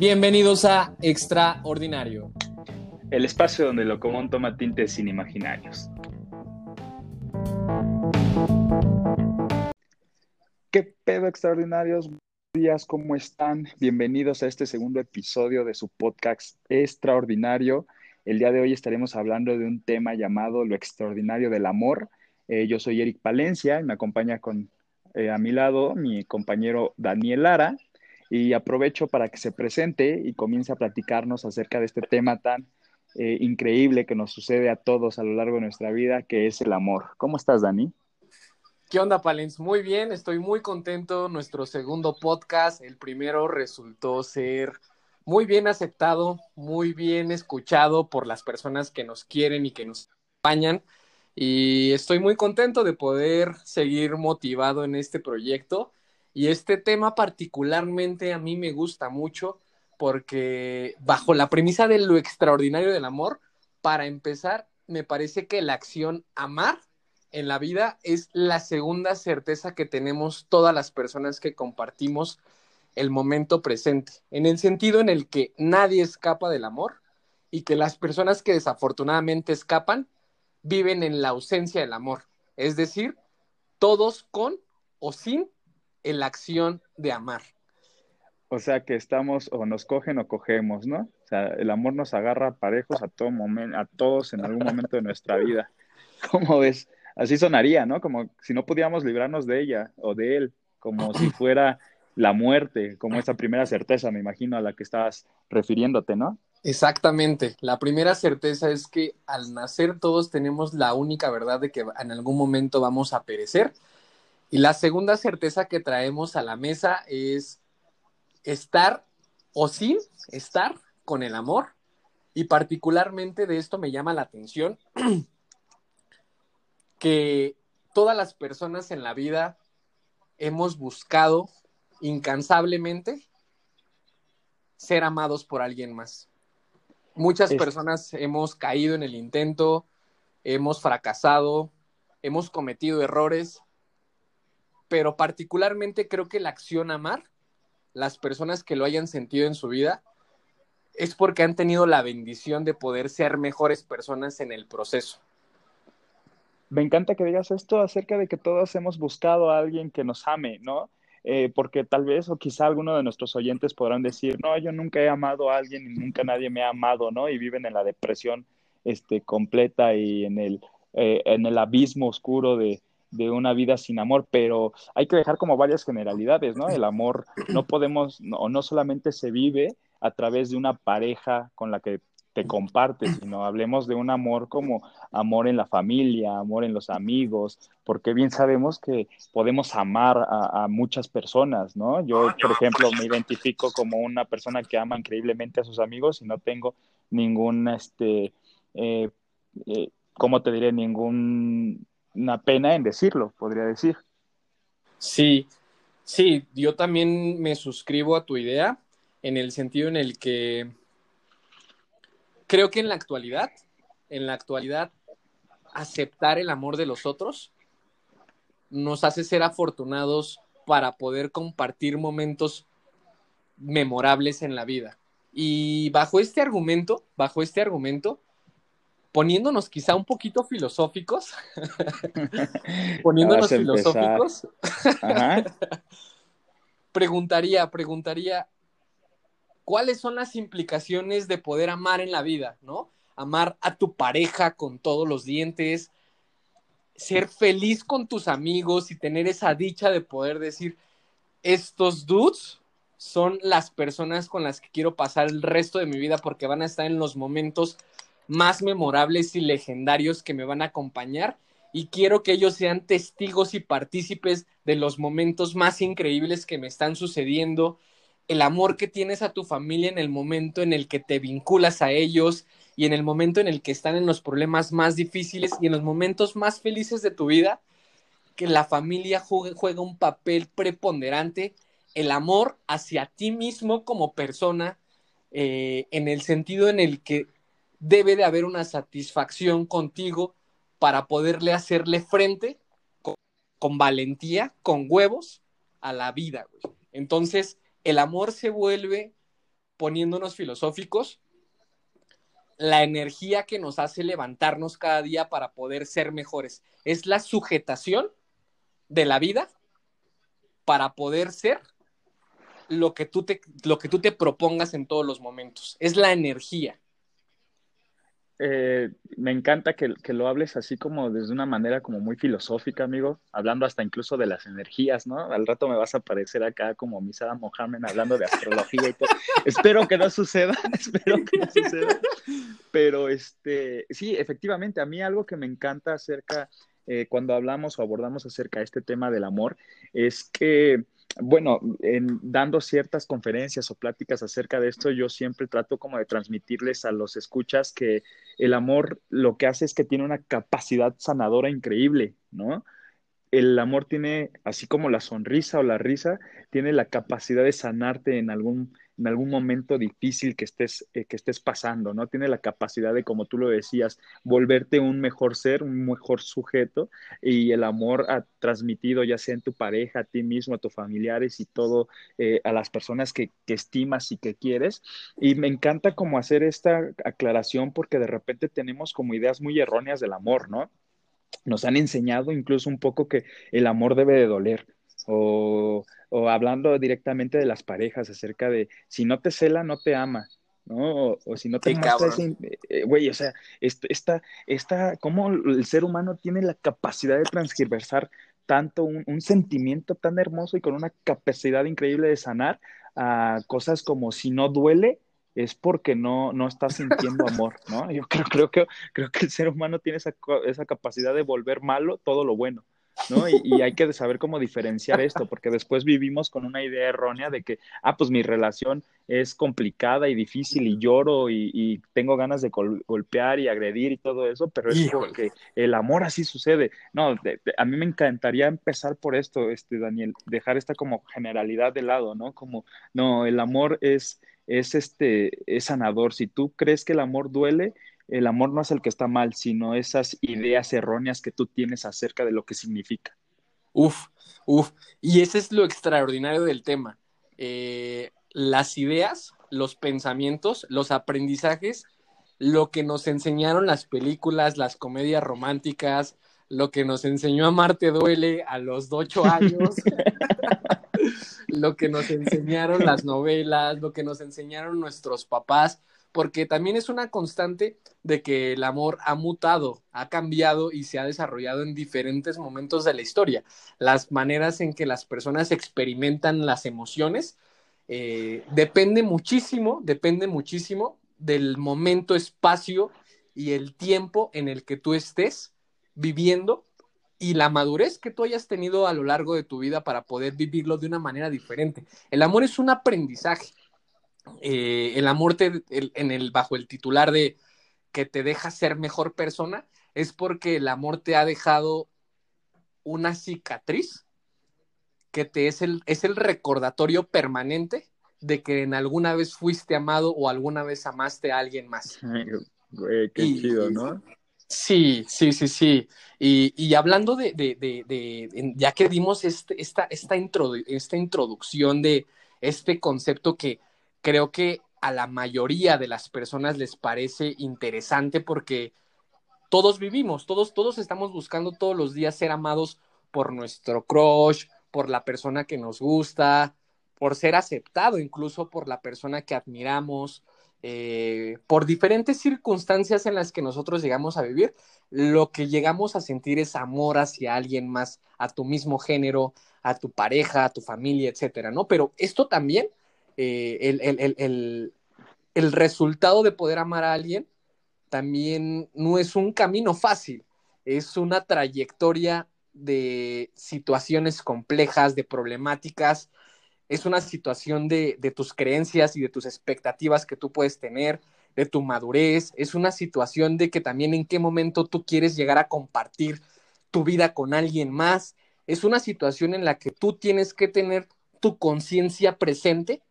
Bienvenidos a Extraordinario. El espacio donde lo común toma tintes inimaginarios. ¿Qué pedo extraordinarios? Buenos días, ¿cómo están? Bienvenidos a este segundo episodio de su podcast Extraordinario. El día de hoy estaremos hablando de un tema llamado Lo extraordinario del amor. Eh, yo soy Eric Palencia y me acompaña con, eh, a mi lado mi compañero Daniel Lara y aprovecho para que se presente y comience a platicarnos acerca de este tema tan eh, increíble que nos sucede a todos a lo largo de nuestra vida, que es el amor. ¿Cómo estás, Dani? ¿Qué onda, Palens? Muy bien, estoy muy contento. Nuestro segundo podcast, el primero resultó ser muy bien aceptado, muy bien escuchado por las personas que nos quieren y que nos acompañan. Y estoy muy contento de poder seguir motivado en este proyecto y este tema particularmente a mí me gusta mucho porque bajo la premisa de lo extraordinario del amor, para empezar, me parece que la acción amar en la vida es la segunda certeza que tenemos todas las personas que compartimos el momento presente, en el sentido en el que nadie escapa del amor y que las personas que desafortunadamente escapan viven en la ausencia del amor, es decir, todos con o sin en la acción de amar. O sea que estamos o nos cogen o cogemos, ¿no? O sea, el amor nos agarra parejos a todo momento, a todos en algún momento de nuestra vida. ¿Cómo ves? Así sonaría, ¿no? Como si no pudiéramos librarnos de ella o de él, como si fuera la muerte, como esa primera certeza, me imagino, a la que estabas refiriéndote, ¿no? Exactamente. La primera certeza es que al nacer todos tenemos la única verdad de que en algún momento vamos a perecer y la segunda certeza que traemos a la mesa es estar o sin estar con el amor. Y particularmente de esto me llama la atención que todas las personas en la vida hemos buscado incansablemente ser amados por alguien más. Muchas personas hemos caído en el intento, hemos fracasado, hemos cometido errores pero particularmente creo que la acción amar, las personas que lo hayan sentido en su vida, es porque han tenido la bendición de poder ser mejores personas en el proceso. Me encanta que digas esto acerca de que todos hemos buscado a alguien que nos ame, ¿no? Eh, porque tal vez o quizá alguno de nuestros oyentes podrán decir, no, yo nunca he amado a alguien y nunca nadie me ha amado, ¿no? Y viven en la depresión este, completa y en el, eh, en el abismo oscuro de, de una vida sin amor, pero hay que dejar como varias generalidades, ¿no? El amor no podemos, o no, solamente se vive a través de una pareja con la que te compartes, sino hablemos de un amor como amor en la familia, amor en los amigos, porque bien sabemos que podemos amar a, muchas personas, ¿no? Yo, por ejemplo, me identifico como una persona que ama increíblemente a sus amigos y no tengo ningún, este, eh, eh, ¿cómo te diré? Ningún una pena en decirlo, podría decir. Sí, sí, yo también me suscribo a tu idea en el sentido en el que creo que en la actualidad, en la actualidad, aceptar el amor de los otros nos hace ser afortunados para poder compartir momentos memorables en la vida. Y bajo este argumento, bajo este argumento, poniéndonos quizá un poquito filosóficos, poniéndonos filosóficos, preguntaría, preguntaría, ¿cuáles son las implicaciones de poder amar en la vida, no? Amar a tu pareja con todos los dientes, ser feliz con tus amigos y tener esa dicha de poder decir, estos dudes son las personas con las que quiero pasar el resto de mi vida porque van a estar en los momentos más memorables y legendarios que me van a acompañar y quiero que ellos sean testigos y partícipes de los momentos más increíbles que me están sucediendo, el amor que tienes a tu familia en el momento en el que te vinculas a ellos y en el momento en el que están en los problemas más difíciles y en los momentos más felices de tu vida, que la familia juega un papel preponderante, el amor hacia ti mismo como persona, eh, en el sentido en el que debe de haber una satisfacción contigo para poderle hacerle frente con, valentía, con huevos a la vida. Entonces, el amor se vuelve poniéndonos filosóficos, la energía que nos hace levantarnos cada día para poder ser mejores. Es la sujetación de la vida para poder ser lo que tú te, lo que tú te propongas en todos los momentos. Es la energía. Eh, me encanta que, lo hables así como desde una manera como muy filosófica, amigo, hablando hasta incluso de las energías, ¿no? Al rato me vas a aparecer acá como Misada Mohamed hablando de astrología y todo. espero que no suceda, espero que no suceda. Pero este, sí, efectivamente, a mí algo que me encanta acerca, eh, cuando hablamos o abordamos acerca de este tema del amor, es que bueno, en, dando ciertas conferencias o pláticas acerca de esto, yo siempre trato como de transmitirles a los escuchas que el amor lo que hace es que tiene una capacidad sanadora increíble, ¿no? El amor tiene, así como la sonrisa o la risa, tiene la capacidad de sanarte en algún en algún momento difícil que estés, eh, que estés pasando, ¿no? Tiene la capacidad de, como tú lo decías, volverte un mejor ser, un mejor sujeto y el amor ha transmitido ya sea en tu pareja, a ti mismo, a tus familiares y todo, eh, a las personas que, que, estimas y que quieres. Y me encanta como hacer esta aclaración porque de repente tenemos como ideas muy erróneas del amor, ¿no? Nos han enseñado incluso un poco que el amor debe de doler o, o hablando directamente de las parejas acerca de si no te cela, no te ama, ¿no? O, si no te muestra ese, eh, güey, o sea, esta, esta, cómo el ser humano tiene la capacidad de transgiversar tanto un, un, sentimiento tan hermoso y con una capacidad increíble de sanar a cosas como si no duele, es porque no, no estás sintiendo amor, ¿no? Yo creo, creo, que, creo que el ser humano tiene esa, esa capacidad de volver malo todo lo bueno. ¿No? Y, hay que saber cómo diferenciar esto, porque después vivimos con una idea errónea de que, ah, pues mi relación es complicada y difícil y lloro y, tengo ganas de golpear y agredir y todo eso, pero es porque el amor así sucede. No, a mí me encantaría empezar por esto, este, Daniel, dejar esta como generalidad de lado, ¿no? Como, no, el amor es, es, este, es sanador. Si tú crees que el amor duele, el amor no es el que está mal, sino esas ideas erróneas que tú tienes acerca de lo que significa. Uf, uf. Y ese es lo extraordinario del tema. Eh, las ideas, los pensamientos, los aprendizajes, lo que nos enseñaron las películas, las comedias románticas, lo que nos enseñó a Marte Duele a los ocho años, lo que nos enseñaron las novelas, lo que nos enseñaron nuestros papás, porque también es una constante de que el amor ha mutado, ha cambiado y se ha desarrollado en diferentes momentos de la historia. Las maneras en que las personas experimentan las emociones eh, depende muchísimo, depende muchísimo del momento, espacio y el tiempo en el que tú estés viviendo y la madurez que tú hayas tenido a lo largo de tu vida para poder vivirlo de una manera diferente. El amor es un aprendizaje. Eh, el amor te, en el, bajo el titular de que te deja ser mejor persona, es porque el amor te ha dejado una cicatriz que te es el, es el recordatorio permanente de que en alguna vez fuiste amado o alguna vez amaste a alguien más. qué chido, ¿no? Sí, sí, sí, sí. Y, hablando de, de, ya que dimos este, esta, esta, esta introducción de este concepto que creo que a la mayoría de las personas les parece interesante porque todos vivimos, todos, todos estamos buscando todos los días ser amados por nuestro crush, por la persona que nos gusta, por ser aceptado incluso por la persona que admiramos, eh, por diferentes circunstancias en las que nosotros llegamos a vivir, lo que llegamos a sentir es amor hacia alguien más, a tu mismo género, a tu pareja, a tu familia, etcétera, ¿no? Pero esto también eh, el, el, resultado de poder amar a alguien también no es un camino fácil, es una trayectoria de situaciones complejas, de problemáticas, es una situación de, de, tus creencias y de tus expectativas que tú puedes tener, de tu madurez, es una situación de que también en qué momento tú quieres llegar a compartir tu vida con alguien más, es una situación en la que tú tienes que tener tu conciencia presente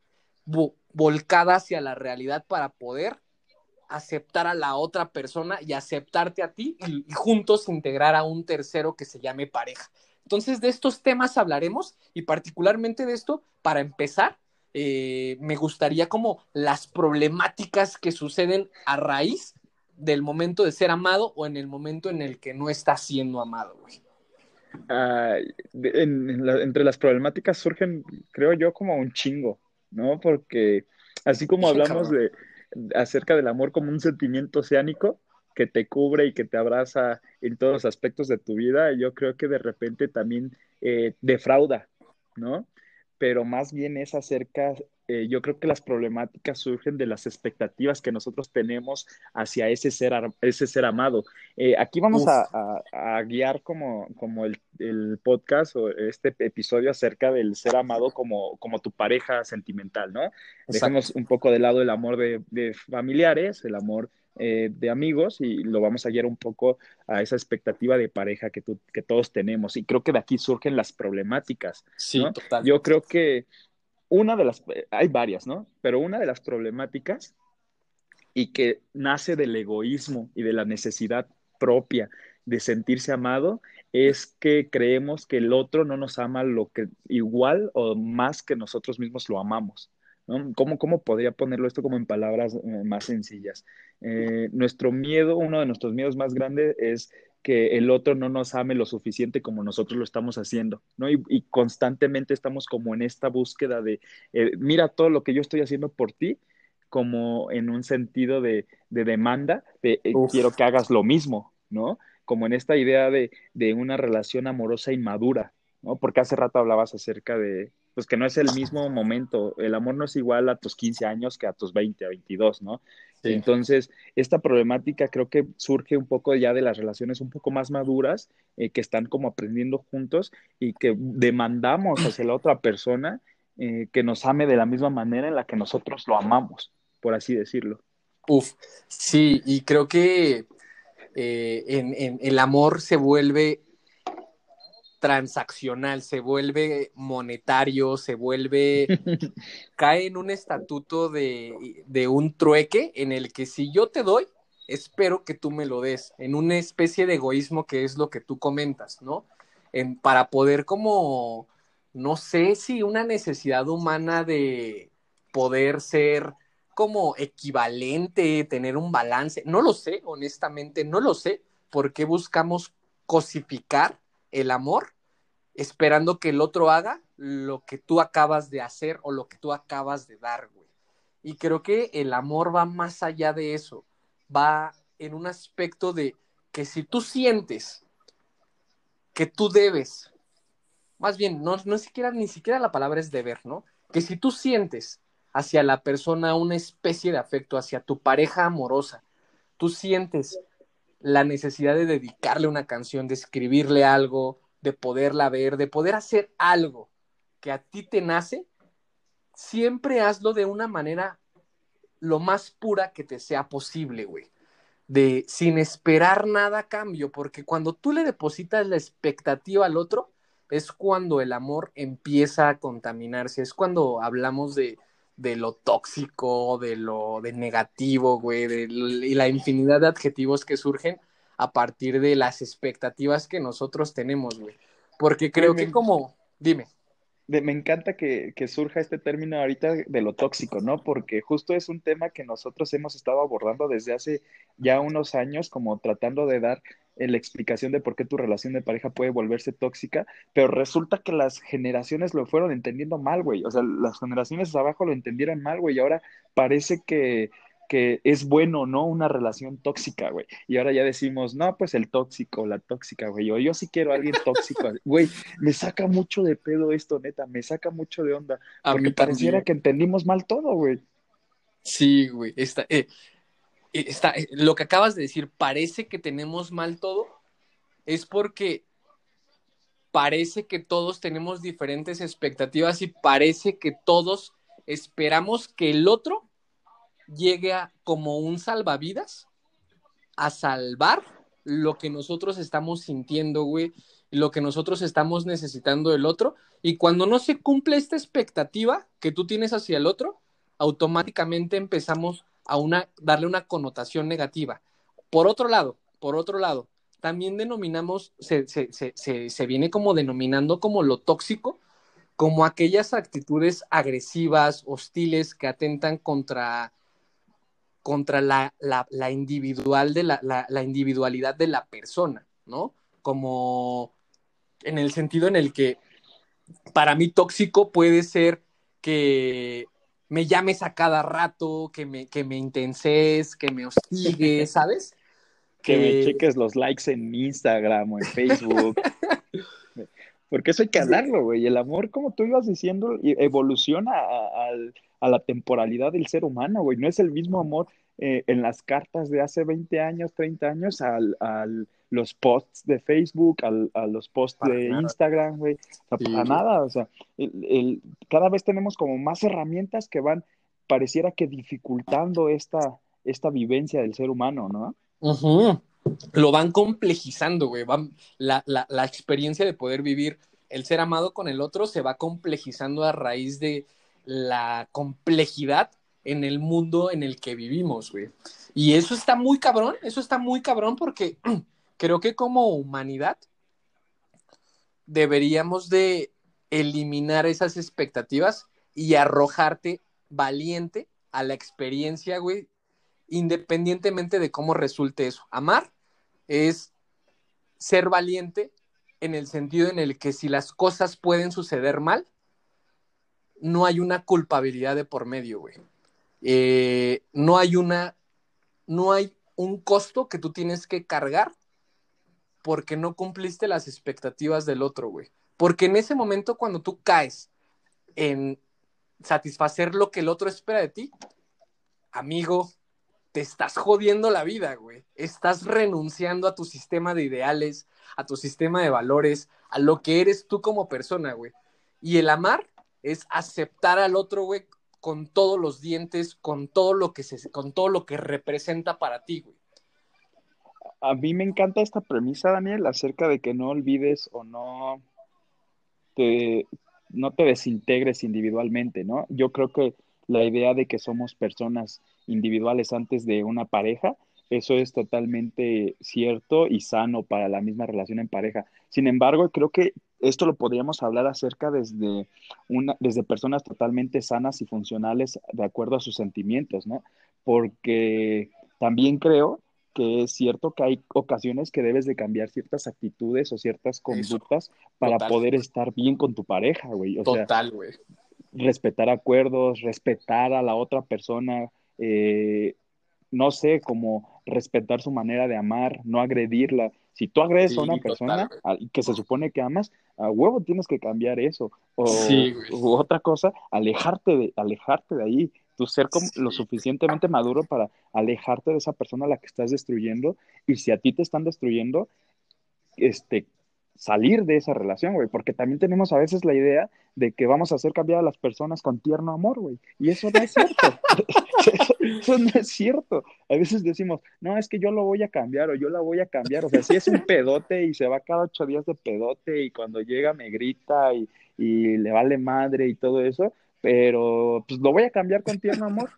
volcada hacia la realidad para poder aceptar a la otra persona y aceptarte a ti y, juntos integrar a un tercero que se llame pareja. Entonces, de estos temas hablaremos y particularmente de esto, para empezar, eh, me gustaría como las problemáticas que suceden a raíz del momento de ser amado o en el momento en el que no está siendo amado, güey. entre las problemáticas surgen, creo yo, como un chingo, ¿no? Porque así como hablamos de acerca del amor como un sentimiento oceánico que te cubre y que te abraza en todos los aspectos de tu vida, yo creo que de repente también eh, defrauda, ¿no? Pero más bien es acerca eh, yo creo que las problemáticas surgen de las expectativas que nosotros tenemos hacia ese ser, ese ser amado. Eh, aquí vamos a, guiar como, como el, podcast o este episodio acerca del ser amado como, como tu pareja sentimental, ¿no? Dejamos un poco de lado el amor de, familiares, el amor eh, de amigos y lo vamos a guiar un poco a esa expectativa de pareja que, que todos tenemos. Y creo que de aquí surgen las problemáticas. Sí, total. Yo creo que una de las, hay varias, ¿no? Pero una de las problemáticas y que nace del egoísmo y de la necesidad propia de sentirse amado es que creemos que el otro no nos ama lo que igual o más que nosotros mismos lo amamos. ¿no? ¿Cómo, ¿Cómo, podría ponerlo esto como en palabras eh, más sencillas? Eh, nuestro miedo, uno de nuestros miedos más grandes es que el otro no nos ame lo suficiente como nosotros lo estamos haciendo, ¿no? Y, constantemente estamos como en esta búsqueda de, eh, mira todo lo que yo estoy haciendo por ti, como en un sentido de, demanda, de eh, quiero que hagas lo mismo, ¿no? Como en esta idea de, de una relación amorosa inmadura, ¿no? Porque hace rato hablabas acerca de, pues que no es el mismo momento, el amor no es igual a tus 15 años que a tus 20, a 22, ¿no? Entonces, esta problemática creo que surge un poco ya de las relaciones un poco más maduras, eh, que están como aprendiendo juntos y que demandamos hacia la otra persona eh, que nos ame de la misma manera en la que nosotros lo amamos, por así decirlo. Uf, sí, y creo que eh, en, el amor se vuelve transaccional, se vuelve monetario, se vuelve, cae en un estatuto de, de, un trueque en el que si yo te doy, espero que tú me lo des, en una especie de egoísmo que es lo que tú comentas, ¿no? En, para poder como, no sé si una necesidad humana de poder ser como equivalente, tener un balance, no lo sé, honestamente, no lo sé, por qué buscamos cosificar el amor esperando que el otro haga lo que tú acabas de hacer o lo que tú acabas de dar, güey. Y creo que el amor va más allá de eso, va en un aspecto de que si tú sientes que tú debes, más bien, no, no siquiera, ni siquiera la palabra es deber, ¿no? Que si tú sientes hacia la persona una especie de afecto, hacia tu pareja amorosa, tú sientes la necesidad de dedicarle una canción, de escribirle algo, de poderla ver, de poder hacer algo que a ti te nace, siempre hazlo de una manera lo más pura que te sea posible, güey. De sin esperar nada a cambio, porque cuando tú le depositas la expectativa al otro, es cuando el amor empieza a contaminarse, es cuando hablamos de, de lo tóxico, de lo de negativo, güey, de, y la infinidad de adjetivos que surgen a partir de las expectativas que nosotros tenemos, güey. Porque creo que como, dime. me encanta que, que, surja este término ahorita de lo tóxico, ¿no? Porque justo es un tema que nosotros hemos estado abordando desde hace ya unos años, como tratando de dar la explicación de por qué tu relación de pareja puede volverse tóxica, pero resulta que las generaciones lo fueron entendiendo mal, güey. O sea, las generaciones abajo lo entendieron mal, güey, y ahora parece que, que es bueno, ¿no? Una relación tóxica, güey. Y ahora ya decimos, no, pues el tóxico, la tóxica, güey. Yo, yo sí quiero a alguien tóxico. Güey, me saca mucho de pedo esto, neta, me saca mucho de onda. porque pareciera que entendimos mal todo, güey. Sí, güey. Está, eh, eh, está, eh, lo que acabas de decir, parece que tenemos mal todo, es porque parece que todos tenemos diferentes expectativas y parece que todos esperamos que el otro llegue a, como un salvavidas a salvar lo que nosotros estamos sintiendo, güey, lo que nosotros estamos necesitando del otro. Y cuando no se cumple esta expectativa que tú tienes hacia el otro, automáticamente empezamos a una, darle una connotación negativa. Por otro lado, por otro lado, también denominamos, se, se, se, se viene como denominando como lo tóxico, como aquellas actitudes agresivas, hostiles, que atentan contra, contra la, la, individual de la, la, individualidad de la persona, ¿no? Como en el sentido en el que para mí tóxico puede ser que me llames a cada rato, que me, que me intenses, que me hostigues, ¿sabes? que, me cheques los likes en Instagram o en Facebook. Porque eso hay que hablarlo, güey. El amor, como tú ibas diciendo, evoluciona a, la temporalidad del ser humano, güey. No es el mismo amor eh, en las cartas de hace 20 años, 30 años, a los posts de Facebook, a los posts de Instagram, güey. O sea, para nada. O sea, el, cada vez tenemos como más herramientas que van, pareciera que dificultando esta, esta vivencia del ser humano, ¿no? Lo van complejizando, güey. la, la, experiencia de poder vivir el ser amado con el otro se va complejizando a raíz de la complejidad en el mundo en el que vivimos, güey. Y eso está muy cabrón, eso está muy cabrón porque creo que como humanidad deberíamos de eliminar esas expectativas y arrojarte valiente a la experiencia, güey, independientemente de cómo resulte eso. Amar es ser valiente en el sentido en el que si las cosas pueden suceder mal, no hay una culpabilidad de por medio, güey. Eh, no hay una, no hay un costo que tú tienes que cargar porque no cumpliste las expectativas del otro, güey. Porque en ese momento cuando tú caes en satisfacer lo que el otro espera de ti, amigo, te estás jodiendo la vida, güey. Estás renunciando a tu sistema de ideales, a tu sistema de valores, a lo que eres tú como persona, güey. Y el amar es aceptar al otro, güey, con todos los dientes, con todo lo que se, con todo lo que representa para ti, güey. A mí me encanta esta premisa, Daniel, acerca de que no olvides o no te, no te desintegres individualmente, ¿no? Yo creo que la idea de que somos personas individuales antes de una pareja, eso es totalmente cierto y sano para la misma relación en pareja. Sin embargo, creo que esto lo podríamos hablar acerca desde, una, desde personas totalmente sanas y funcionales de acuerdo a sus sentimientos, ¿no? Porque también creo que es cierto que hay ocasiones que debes de cambiar ciertas actitudes o ciertas conductas para poder estar bien con tu pareja, güey. Total, güey respetar acuerdos, respetar a la otra persona, eh, no sé, como respetar su manera de amar, no agredirla. Si tú agredes a una persona que se supone que amas, a huevo tienes que cambiar eso. O otra cosa, alejarte de, alejarte de ahí. Tú ser como lo suficientemente maduro para alejarte de esa persona a la que estás destruyendo. Y si a ti te están destruyendo, este, salir de esa relación, güey, porque también tenemos a veces la idea de que vamos a hacer cambiar a las personas con tierno amor, güey, y eso no es cierto, eso, no es cierto. A veces decimos, no, es que yo lo voy a cambiar o yo la voy a cambiar, o sea, si es un pedote y se va cada ocho días de pedote y cuando llega me grita y, le vale madre y todo eso, pero pues lo voy a cambiar con tierno amor.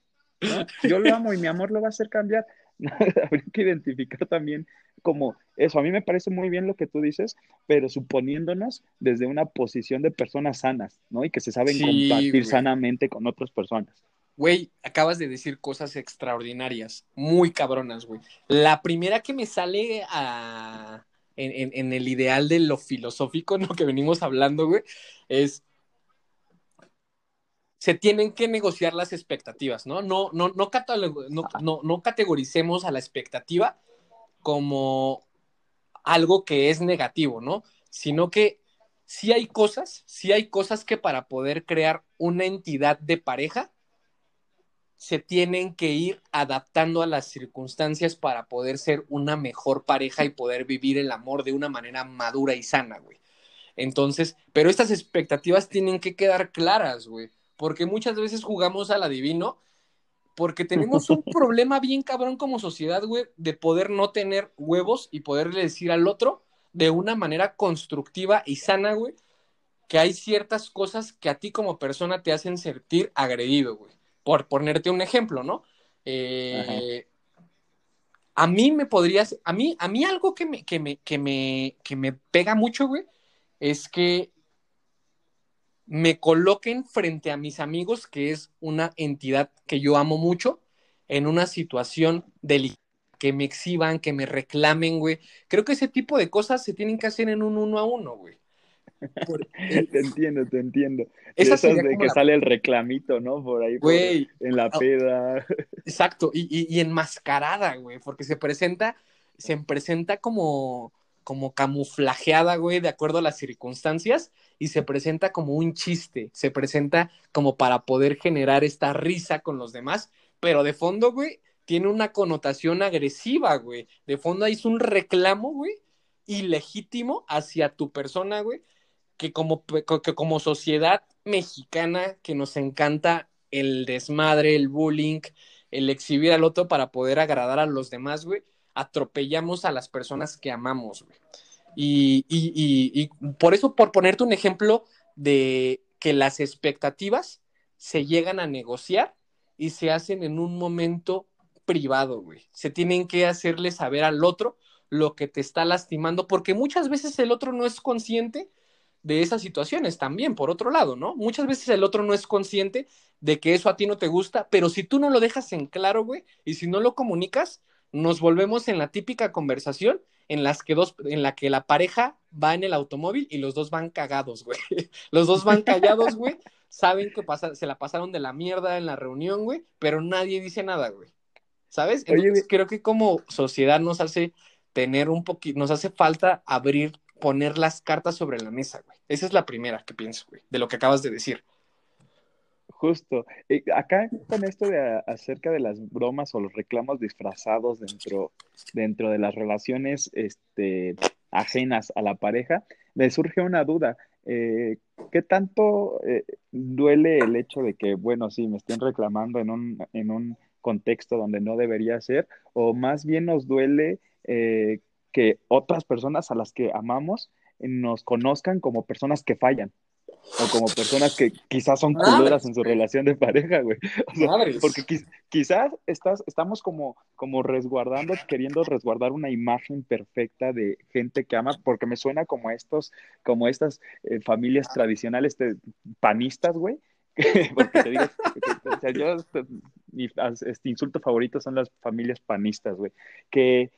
Yo lo amo y mi amor lo va a hacer cambiar. habría que identificar también como eso. A mí me parece muy bien lo que tú dices, pero suponiéndonos desde una posición de personas sanas, ¿no? Y que se saben compartir sanamente con otras personas. Güey, acabas de decir cosas extraordinarias, muy cabronas, güey. La primera que me sale a... en, en el ideal de lo filosófico, ¿no? Que venimos hablando, güey, es se tienen que negociar las expectativas, ¿no? No, no, no, no, no, categoricemos a la expectativa como algo que es negativo, ¿no? Sino que sí hay cosas, sí hay cosas que para poder crear una entidad de pareja se tienen que ir adaptando a las circunstancias para poder ser una mejor pareja y poder vivir el amor de una manera madura y sana, güey. Entonces, pero estas expectativas tienen que quedar claras, güey porque muchas veces jugamos al adivino, porque tenemos un problema bien cabrón como sociedad, güey, de poder no tener huevos y poderle decir al otro de una manera constructiva y sana, güey, que hay ciertas cosas que a ti como persona te hacen sentir agredido, güey. Por ponerte un ejemplo, ¿no? Eh, a mí me podrías, a mí, a mí algo que me, que me, que me, que me pega mucho, güey, es que me coloquen frente a mis amigos, que es una entidad que yo amo mucho, en una situación delicada, que me exhiban, que me reclamen, güey. Creo que ese tipo de cosas se tienen que hacer en un uno a uno, güey. te entiendo, te entiendo. Esa es de que sale el reclamito, ¿no? Por ahí, güey, en la ah, peda. Exacto, y, y, y enmascarada, güey, porque se presenta, se presenta como, como camuflajeada, güey, de acuerdo a las circunstancias, y se presenta como un chiste, se presenta como para poder generar esta risa con los demás, pero de fondo, güey, tiene una connotación agresiva, güey. De fondo es un reclamo, güey, ilegítimo hacia tu persona, güey, que como, que como sociedad mexicana que nos encanta el desmadre, el bullying, el exhibir al otro para poder agradar a los demás, güey, atropellamos a las personas que amamos, güey. Y, por eso, por ponerte un ejemplo de que las expectativas se llegan a negociar y se hacen en un momento privado, güey. Se tienen que hacerle saber al otro lo que te está lastimando, porque muchas veces el otro no es consciente de esas situaciones también, por otro lado, ¿no? Muchas veces el otro no es consciente de que eso a ti no te gusta, pero si tú no lo dejas en claro, güey, y si no lo comunicas, nos volvemos en la típica conversación en las que dos, en la que la pareja va en el automóvil y los dos van cagados, güey. Los dos van callados, güey. Saben que pasa, se la pasaron de la mierda en la reunión, güey, pero nadie dice nada, güey. ¿Sabes? Entonces, creo que como sociedad nos hace tener un poquito, nos hace falta abrir, poner las cartas sobre la mesa, güey. Esa es la primera que pienso, güey, de lo que acabas de decir. Justo. Eh, acá con esto de acerca de las bromas o los reclamos disfrazados dentro, dentro de las relaciones este, ajenas a la pareja, me surge una duda. Eh, ¿Qué tanto eh, duele el hecho de que, bueno, sí, me estén reclamando en un, en un contexto donde no debería ser? ¿O más bien nos duele que otras personas a las que amamos nos conozcan como personas que fallan? O como personas que quizás son culeras en su relación de pareja, güey. porque quizás estás, estamos como, como resguardando, queriendo resguardar una imagen perfecta de gente que ama, porque me suena como estos, como estas eh, familias tradicionales panistas, güey. porque te digo, o sea, yo, mi este insulto favorito son las familias panistas, güey, que,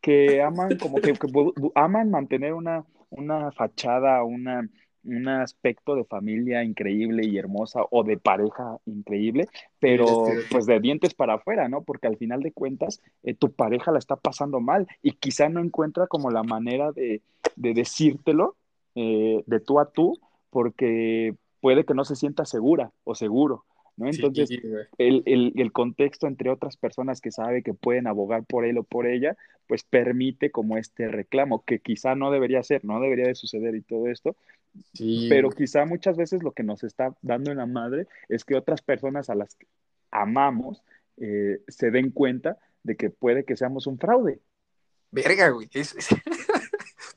que aman como que, que aman mantener una, una fachada, una un aspecto de familia increíble y hermosa o de pareja increíble, pero pues de dientes para afuera, ¿no? Porque al final de cuentas eh, tu pareja la está pasando mal y quizá no encuentra como la manera de, de decírtelo eh, de tú a tú porque puede que no se sienta segura o seguro. ¿No? Entonces, el, el, el, contexto entre otras personas que sabe que pueden abogar por él o por ella, pues permite como este reclamo, que quizá no debería ser, no debería de suceder y todo esto, pero quizá muchas veces lo que nos está dando en la madre es que otras personas a las que amamos eh, se den cuenta de que puede que seamos un fraude. Verga, güey.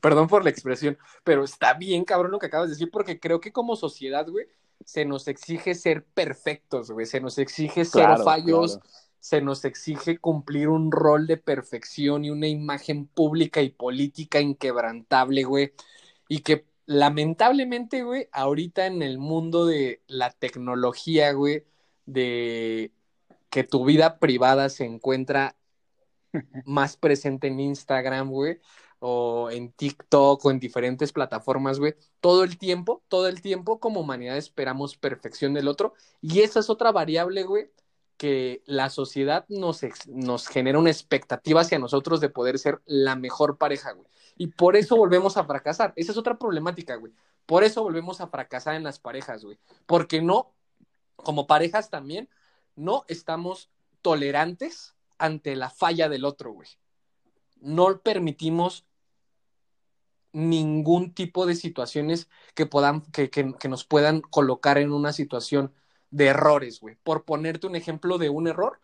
Perdón por la expresión, pero está bien cabrón lo que acabas de decir, porque creo que como sociedad, güey, se nos exige ser perfectos, güey, se nos exige ser fallos, se nos exige cumplir un rol de perfección y una imagen pública y política inquebrantable, güey, y que lamentablemente, güey, ahorita en el mundo de la tecnología, güey, de que tu vida privada se encuentra más presente en Instagram, güey, o en TikTok o en diferentes plataformas, güey, todo el tiempo, todo el tiempo como humanidad esperamos perfección del otro y esa es otra variable, güey, que la sociedad nos, nos genera una expectativa hacia nosotros de poder ser la mejor pareja, güey. Y por eso volvemos a fracasar. Esa es otra problemática, güey. Por eso volvemos a fracasar en las parejas, güey. Porque no, como parejas también, no estamos tolerantes ante la falla del otro, güey. No permitimos ningún tipo de situaciones que, puedan, que, que, nos puedan colocar en una situación de errores, güey. Por ponerte un ejemplo de un error,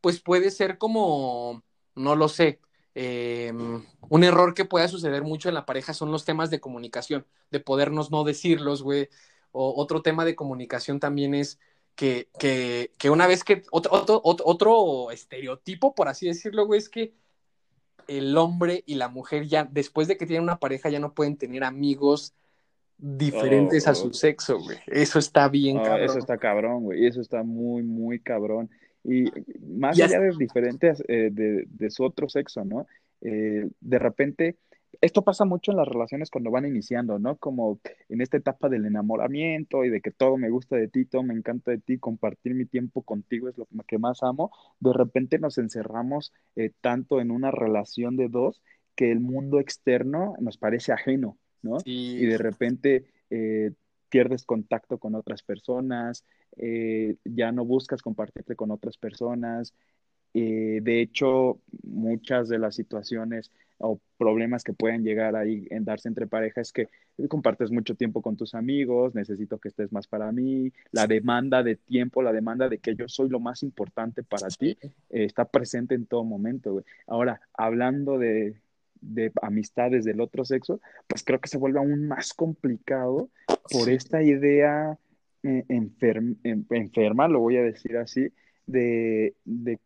pues puede ser como, no lo sé, em, un error que pueda suceder mucho en la pareja son los temas de comunicación, de podernos no decirlos, güey. O otro tema de comunicación también es que, que, que una vez que, otro, otro, otro estereotipo, por así decirlo, güey, es que el hombre y la mujer ya, después de que tienen una pareja, ya no pueden tener amigos diferentes a su sexo, güey. Eso está bien cabrón. Eso está cabrón, güey. Eso está muy, muy cabrón. Y más allá de diferentes eh, de, de, su otro sexo, ¿no? Eh, de repente, esto pasa mucho en las relaciones cuando van iniciando, ¿no? Como en esta etapa del enamoramiento y de que todo me gusta de ti, todo me encanta de ti, compartir mi tiempo contigo es lo que más amo. De repente nos encerramos eh, tanto en una relación de dos que el mundo externo nos parece ajeno, ¿no? Y de repente eh, pierdes contacto con otras personas, eh, ya no buscas compartirte con otras personas. Eh, de hecho, muchas de las situaciones o problemas que pueden llegar ahí en darse entre parejas es que compartes mucho tiempo con tus amigos, necesito que estés más para mí, la demanda de tiempo, la demanda de que yo soy lo más importante para ti, está presente en todo momento. Ahora, hablando de, de amistades del otro sexo, pues creo que se vuelve aún más complicado por esta idea eh, enferma, lo voy a decir así, de,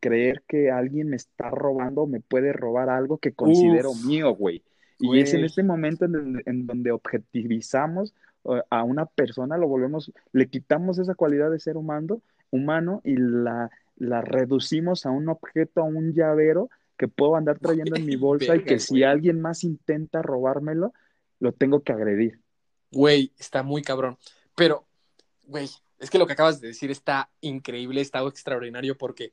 creer que alguien me está robando, me puede robar algo que considero mío, güey. Y es en este momento en, donde objetivizamos eh, a una persona, lo volvemos, le quitamos esa cualidad de ser humano, humano y la, la reducimos a un objeto, a un llavero que puedo andar trayendo en mi bolsa y que si alguien más intenta robármelo, lo tengo que agredir. Güey, está muy cabrón. Pero, güey, es que lo que acabas de decir está increíble, está extraordinario porque,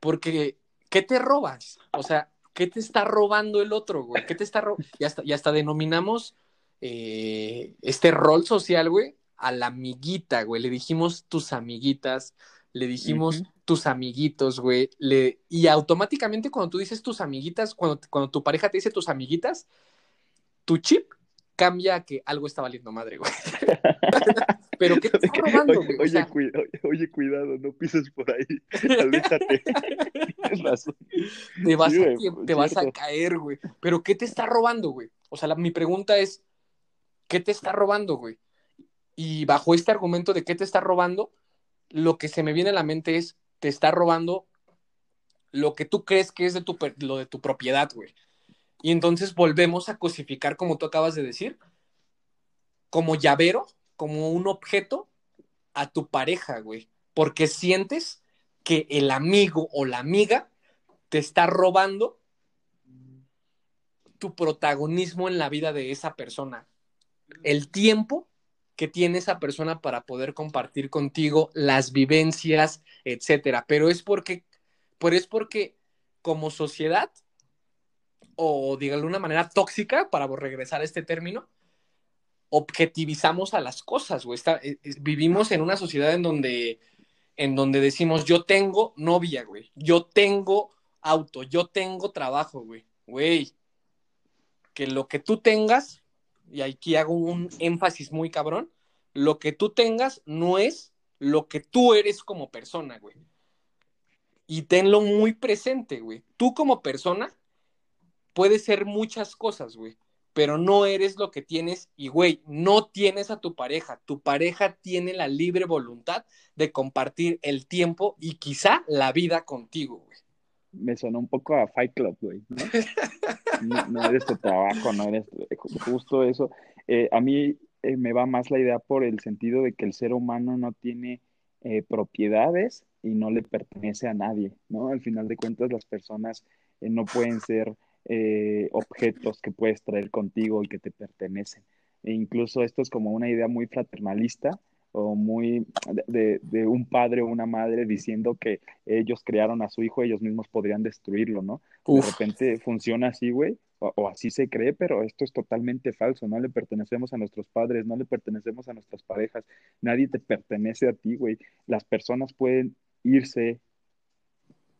porque, ¿qué te robas? O sea, ¿qué te está robando el otro, güey? ¿Qué te está robando? Y hasta, y hasta denominamos eh, este rol social, güey, a la amiguita, güey. Le dijimos tus amiguitas, le dijimos tus amiguitos, güey, le... y automáticamente cuando tú dices tus amiguitas, cuando, cuando tu pareja te dice tus amiguitas, tu chip cambia que algo está valiendo madre, güey. Pero ¿qué te está robando, güey? Oye, oye, cuidado, no pises por ahí. Aléjate. Tienes razón. Te vas, a, te vas a caer, güey. Pero ¿qué te está robando, güey? O sea, mi pregunta es, ¿qué te está robando, güey? Y bajo este argumento de qué te está robando, lo que se me viene a la mente es, te está robando lo que tú crees que es de tu, lo de tu propiedad, güey. Y entonces volvemos a cosificar, como tú acabas de decir, como llavero, como un objeto a tu pareja, güey. Porque sientes que el amigo o la amiga te está robando tu protagonismo en la vida de esa persona. El tiempo que tiene esa persona para poder compartir contigo las vivencias, etcétera. Pero es porque, pero es porque como sociedad, o de una manera tóxica, para regresar a este término, objetivizamos a las cosas, güey. Eh, vivimos en una sociedad en donde, en donde decimos, yo tengo novia, güey. Yo tengo auto, yo tengo trabajo, güey. Güey, que lo que tú tengas y aquí hago un énfasis muy cabrón, lo que tú tengas no es lo que tú eres como persona, güey. Y tenlo muy presente, güey. Tú como persona puedes ser muchas cosas, güey, pero no eres lo que tienes y, güey, no tienes a tu pareja. Tu pareja tiene la libre voluntad de compartir el tiempo y quizá la vida contigo, güey. Me sonó un poco a Fight Club, güey. ¿no? no, eres tu trabajo, no eres justo eso. Eh, a mí eh, me va más la idea por el sentido de que el ser humano no tiene eh, propiedades y no le pertenece a nadie, ¿no? Al final de cuentas, las personas no pueden ser objetos que puedes traer contigo y que te pertenecen. E incluso esto es como una idea muy fraternalista, o muy de, de, un padre o una madre diciendo que ellos crearon a su hijo, ellos mismos podrían destruirlo, ¿no? De repente funciona así, güey, o, así se cree, pero esto es totalmente falso, no le pertenecemos a nuestros padres, no le pertenecemos a nuestras parejas, nadie te pertenece a ti, güey. Las personas pueden irse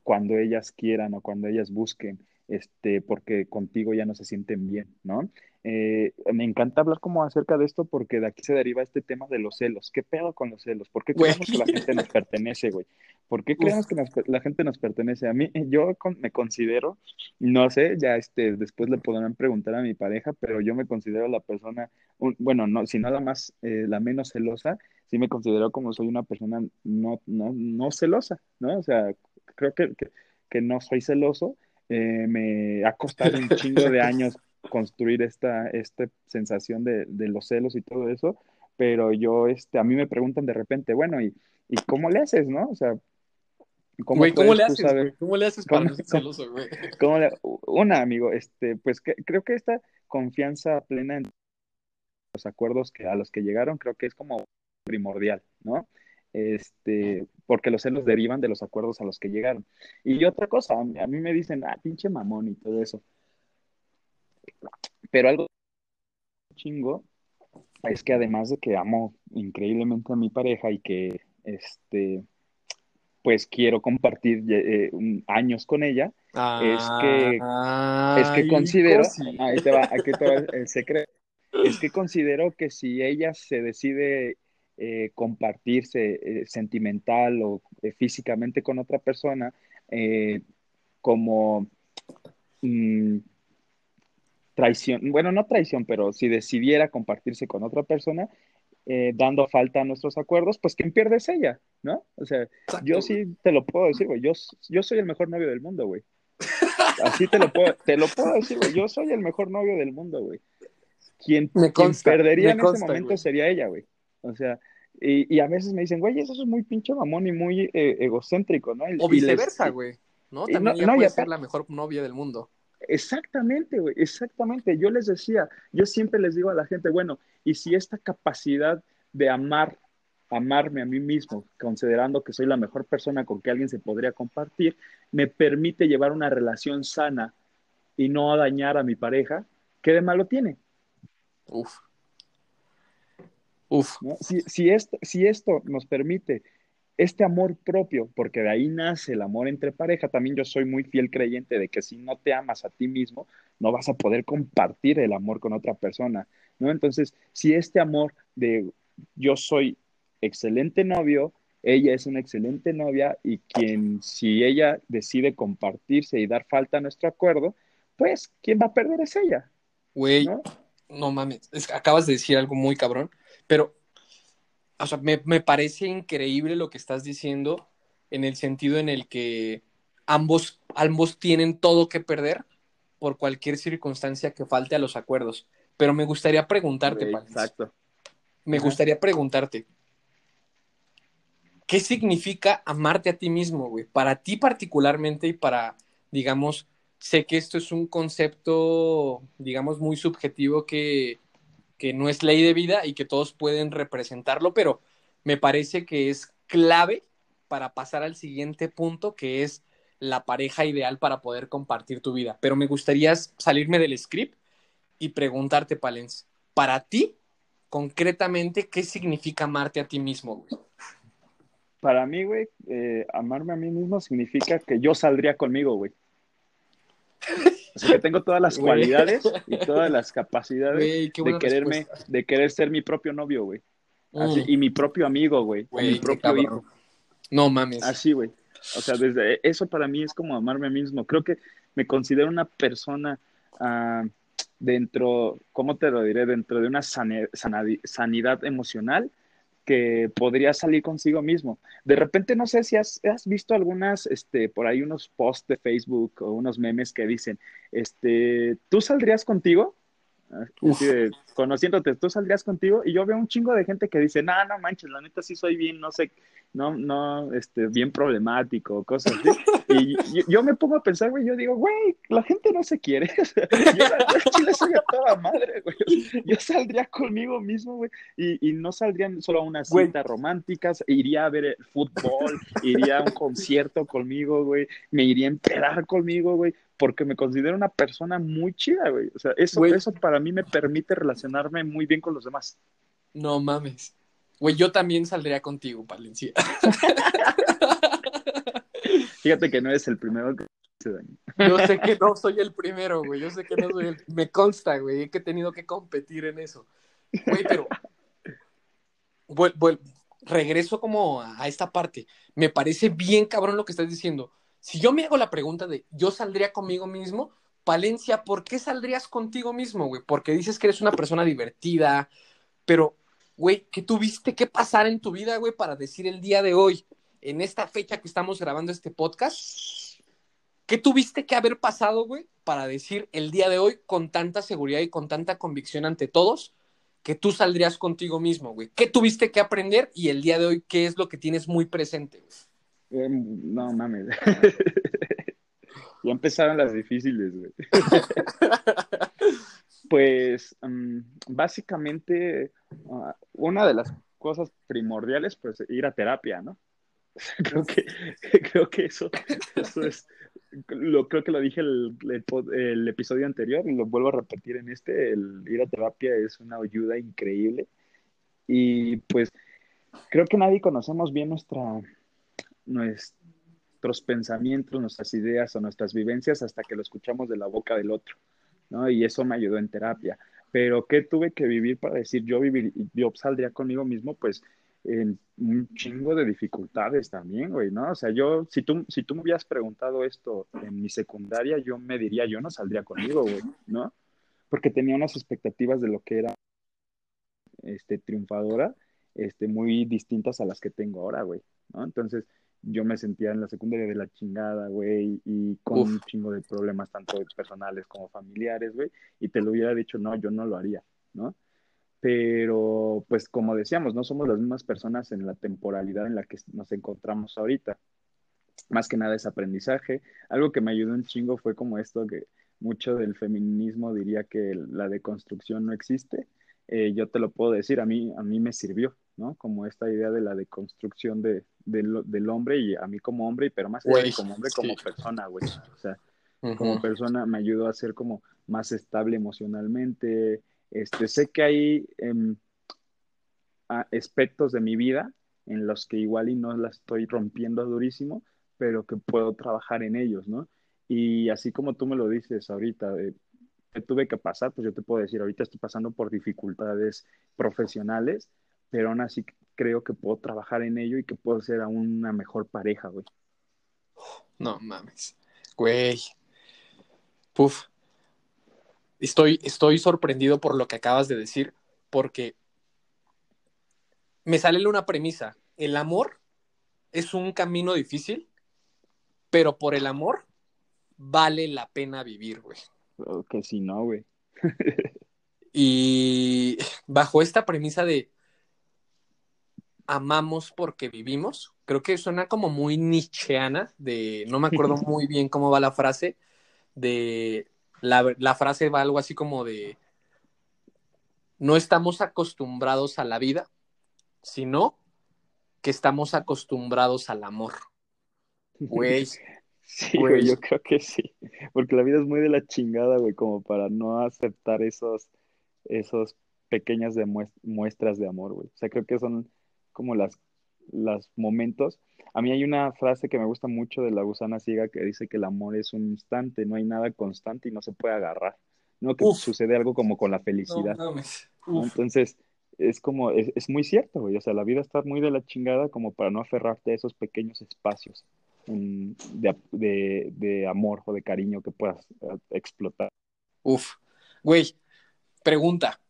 cuando ellas quieran o cuando ellas busquen, este, porque contigo ya no se sienten bien, ¿no? Eh, me encanta hablar como acerca de esto porque de aquí se deriva este tema de los celos. ¿Qué pedo con los celos? ¿Por qué creemos que la gente nos pertenece, güey? ¿Por qué creemos que la gente nos pertenece? A mí, yo me considero, no sé, ya este, después le podrán preguntar a mi pareja, pero yo me considero la persona, bueno, no, si no la más, eh, la menos celosa, sí me considero como soy una persona no, no, no celosa, ¿no? O sea, creo que, que, no soy celoso. Eh, me ha costado un chingo de años construir esta, esta sensación de, de, los celos y todo eso, pero yo, este, a mí me preguntan de repente, bueno, ¿y, y cómo le haces, no? O sea, ¿cómo, güey, ¿cómo le haces, güey? ¿Cómo le haces para no ser celoso, güey? una, amigo, este, pues que, creo que esta confianza plena en los acuerdos que, a los que llegaron, creo que es como primordial, ¿no? Este, porque los celos derivan de los acuerdos a los que llegaron. Y otra cosa, a mí me dicen, ah, pinche mamón y todo eso. Pero algo chingo es que además de que amo increíblemente a mi pareja y que este pues quiero compartir eh, años con ella, es que es que considero, ahí te va, aquí te va el secreto, es que considero que si ella se decide eh, compartirse eh, sentimental o físicamente con otra persona, como mm, traición, bueno, no traición, pero si decidiera compartirse con otra persona, eh, dando falta a nuestros acuerdos, pues quien pierde es ella, ¿no? O sea, yo sí te lo puedo decir, güey, yo, yo soy el mejor novio del mundo, güey. Así te lo puedo, te lo puedo decir, güey, yo soy el mejor novio del mundo, güey. Quien, perdería en ese momento sería ella, güey. O sea, y, y, a veces me dicen, güey, eso es muy pinche mamón y muy eh, egocéntrico, ¿no? o viceversa, güey. ¿no? También ella puede ser la mejor novia del mundo. Exactamente, güey, exactamente. Yo les decía, yo siempre les digo a la gente, bueno, y si esta capacidad de amar, amarme a mí mismo, considerando que soy la mejor persona con que alguien se podría compartir, me permite llevar una relación sana y no dañar a mi pareja, ¿qué de malo tiene? Uf. Uf. Si, si, esto, si esto nos permite este amor propio, porque de ahí nace el amor entre pareja, también yo soy muy fiel creyente de que si no te amas a ti mismo, no vas a poder compartir el amor con otra persona, ¿no? Entonces, si este amor de yo soy excelente novio, ella es una excelente novia y quien, si ella decide compartirse y dar falta a nuestro acuerdo, pues quien va a perder es ella. Güey, ¿no? mames, acabas de decir algo muy cabrón, pero o sea, me, parece increíble lo que estás diciendo en el sentido en el que ambos, ambos tienen todo que perder por cualquier circunstancia que falte a los acuerdos. Pero me gustaría preguntarte, Exacto. Me gustaría preguntarte, ¿qué significa amarte a ti mismo, güey? Para ti particularmente y para, digamos, sé que esto es un concepto, digamos, muy subjetivo que que no es ley de vida y que todos pueden representarlo, pero me parece que es clave para pasar al siguiente punto, que es la pareja ideal para poder compartir tu vida. Pero me gustaría salirme del script y preguntarte, Palens, para ti, concretamente, ¿qué significa amarte a ti mismo, güey? Para mí, güey, eh, amarme a mí mismo significa que yo saldría conmigo, güey. Así que tengo todas las cualidades y todas las capacidades de quererme, de querer ser mi propio novio, güey. Mm. y mi propio amigo, güey. Mi propio hijo. No mames. Así, güey. O sea, desde eso para mí es como amarme a mí mismo. Creo que me considero una persona ah, dentro, ¿cómo te lo diré? Dentro de una sanidad emocional que podría salir consigo mismo. De repente, no sé si has, visto algunas, este, por ahí unos posts de Facebook o unos memes que dicen, este, ¿tú saldrías contigo? conociéndote, tú saldrías contigo y yo veo un chingo de gente que dice, no, no manches, la neta sí soy bien, no sé, no, no, este, bien problemático, cosas así. Y yo, me pongo a pensar, güey, yo digo, güey, la gente no se quiere. yo, chile soy a toda madre, güey. Yo saldría conmigo mismo, güey, y, y no saldrían solo a unas citas románticas, iría a ver fútbol, iría a un concierto conmigo, güey, me iría a empedar conmigo, güey, porque me considero una persona muy chida, güey. O sea, eso, eso para mí me permite relacionarme muy bien con los demás. No mames. Güey, yo también saldría contigo, Palencia. Fíjate que no eres el primero que se daño. Yo sé que no soy el primero, güey. Yo sé que no soy el... Me consta, güey, que he tenido que competir en eso. Güey, pero... regreso como a esta parte. Me parece bien cabrón lo que estás diciendo. Si yo me hago la pregunta de, ¿yo saldría conmigo mismo? Palencia, ¿por qué saldrías contigo mismo, güey? Porque dices que eres una persona divertida, pero güey, ¿qué tuviste que pasar en tu vida, güey, para decir el día de hoy, en esta fecha que estamos grabando este podcast, ¿Qué tuviste que haber pasado, güey, para decir el día de hoy con tanta seguridad y con tanta convicción ante todos que tú saldrías contigo mismo, güey? ¿Qué tuviste que aprender y el día de hoy qué es lo que tienes muy presente? Eh, no mames. ya empezaron las difíciles, güey. pues mm, básicamente uh, una de las cosas primordiales, pues ir a terapia, ¿no? creo que, creo que eso, eso es, lo, creo que lo dije el, el, episodio anterior y lo vuelvo a repetir en este, el ir a terapia es una ayuda increíble y pues creo que nadie conocemos bien nuestra, nuestros pensamientos, nuestras ideas o nuestras vivencias hasta que lo escuchamos de la boca del otro, ¿no? Y eso me ayudó en terapia. Pero ¿qué tuve que vivir para decir yo vivir, yo saldría conmigo mismo? Pues en un chingo de dificultades también, güey, ¿no? O sea, yo, si tú, si tú me hubieras preguntado esto en mi secundaria, yo me diría, yo no saldría conmigo, güey, ¿no? Porque tenía unas expectativas de lo que era este, triunfadora, este, muy distintas a las que tengo ahora, güey, ¿no? Entonces, yo me sentía en la secundaria de la chingada, güey, y con un chingo de problemas, tanto personales como familiares, güey, y te lo hubiera dicho, no, yo no lo haría, ¿no? pero pues como decíamos, no somos las mismas personas en la temporalidad en la que nos encontramos ahorita. Más que nada es aprendizaje. Algo que me ayudó un chingo fue como esto que mucho del feminismo diría que la deconstrucción no existe. Eh, yo te lo puedo decir, a mí, a mí me sirvió, ¿no? Como esta idea de la deconstrucción de, del hombre y a mí como hombre, pero más que como hombre, como persona, güey. O sea, como persona me ayudó a ser como más estable emocionalmente, este, sé que hay em, aspectos de mi vida en los que igual y no la estoy rompiendo durísimo, pero que puedo trabajar en ellos, ¿no? Y así como tú me lo dices ahorita, que tuve que pasar, pues yo te puedo decir, ahorita estoy pasando por dificultades profesionales, pero aún así creo que puedo trabajar en ello y que puedo ser aún una mejor pareja, güey. No mames. Güey. Puf estoy, estoy sorprendido por lo que acabas de decir, porque me sale una premisa. El amor es un camino difícil, pero por el amor vale la pena vivir, güey. Que si no, güey. y bajo esta premisa de amamos porque vivimos, creo que suena como muy nicheana, de no me acuerdo muy bien cómo va la frase, de la, frase va algo así como de, no estamos acostumbrados a la vida, sino que estamos acostumbrados al amor. Güey. Sí, güey, yo creo que sí. Porque la vida es muy de la chingada, güey, como para no aceptar esos, esos pequeñas muestras de amor, güey. O sea, creo que son como las, los momentos a mí hay una frase que me gusta mucho de la gusana ciega que dice que el amor es un instante, no hay nada constante y no se puede agarrar. ¿no? Que sucede algo como con la felicidad. Entonces, es como, es, muy cierto, güey. O sea, la vida está muy de la chingada como para no aferrarte a esos pequeños espacios de, de, amor o de cariño que puedas eh, explotar. Uf, güey, pregunta.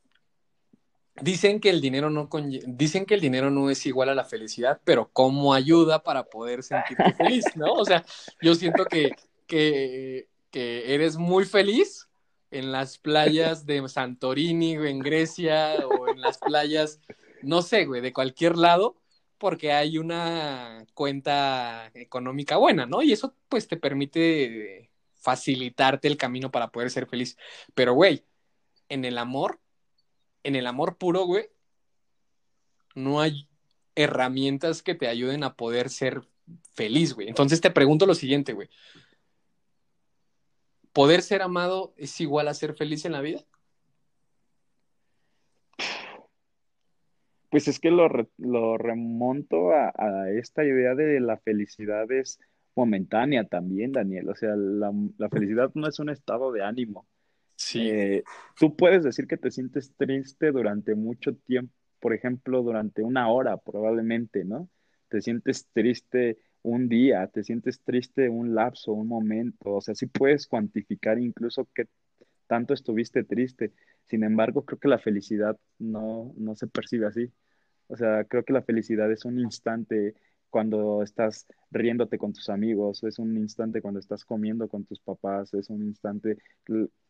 Dicen que el dinero no dicen que el dinero no es igual a la felicidad, pero ¿cómo ayuda para poder sentirte feliz, ¿no? O sea, yo siento que, que, que eres muy feliz en las playas de Santorini, en Grecia, o en las playas, no sé, güey, de cualquier lado, porque hay una cuenta económica buena, ¿no? Y eso pues te permite facilitarte el camino para poder ser feliz. Pero, güey, en el amor en el amor puro, güey, no hay herramientas que te ayuden a poder ser feliz, güey. Entonces te pregunto lo siguiente, güey. ¿Poder ser amado es igual a ser feliz en la vida? Pues es que lo, remonto a, esta idea de la felicidad es momentánea también, Daniel. O sea, la, la felicidad no es un estado de ánimo. Sí. Eh, tú puedes decir que te sientes triste durante mucho tiempo, por ejemplo, durante una hora probablemente, ¿no? Te sientes triste un día, te sientes triste un lapso, un momento, o sea, sí puedes cuantificar incluso qué tanto estuviste triste. Sin embargo, creo que la felicidad no, no se percibe así. O sea, creo que la felicidad es un instante cuando estás riéndote con tus amigos, es un instante cuando estás comiendo con tus papás, es un instante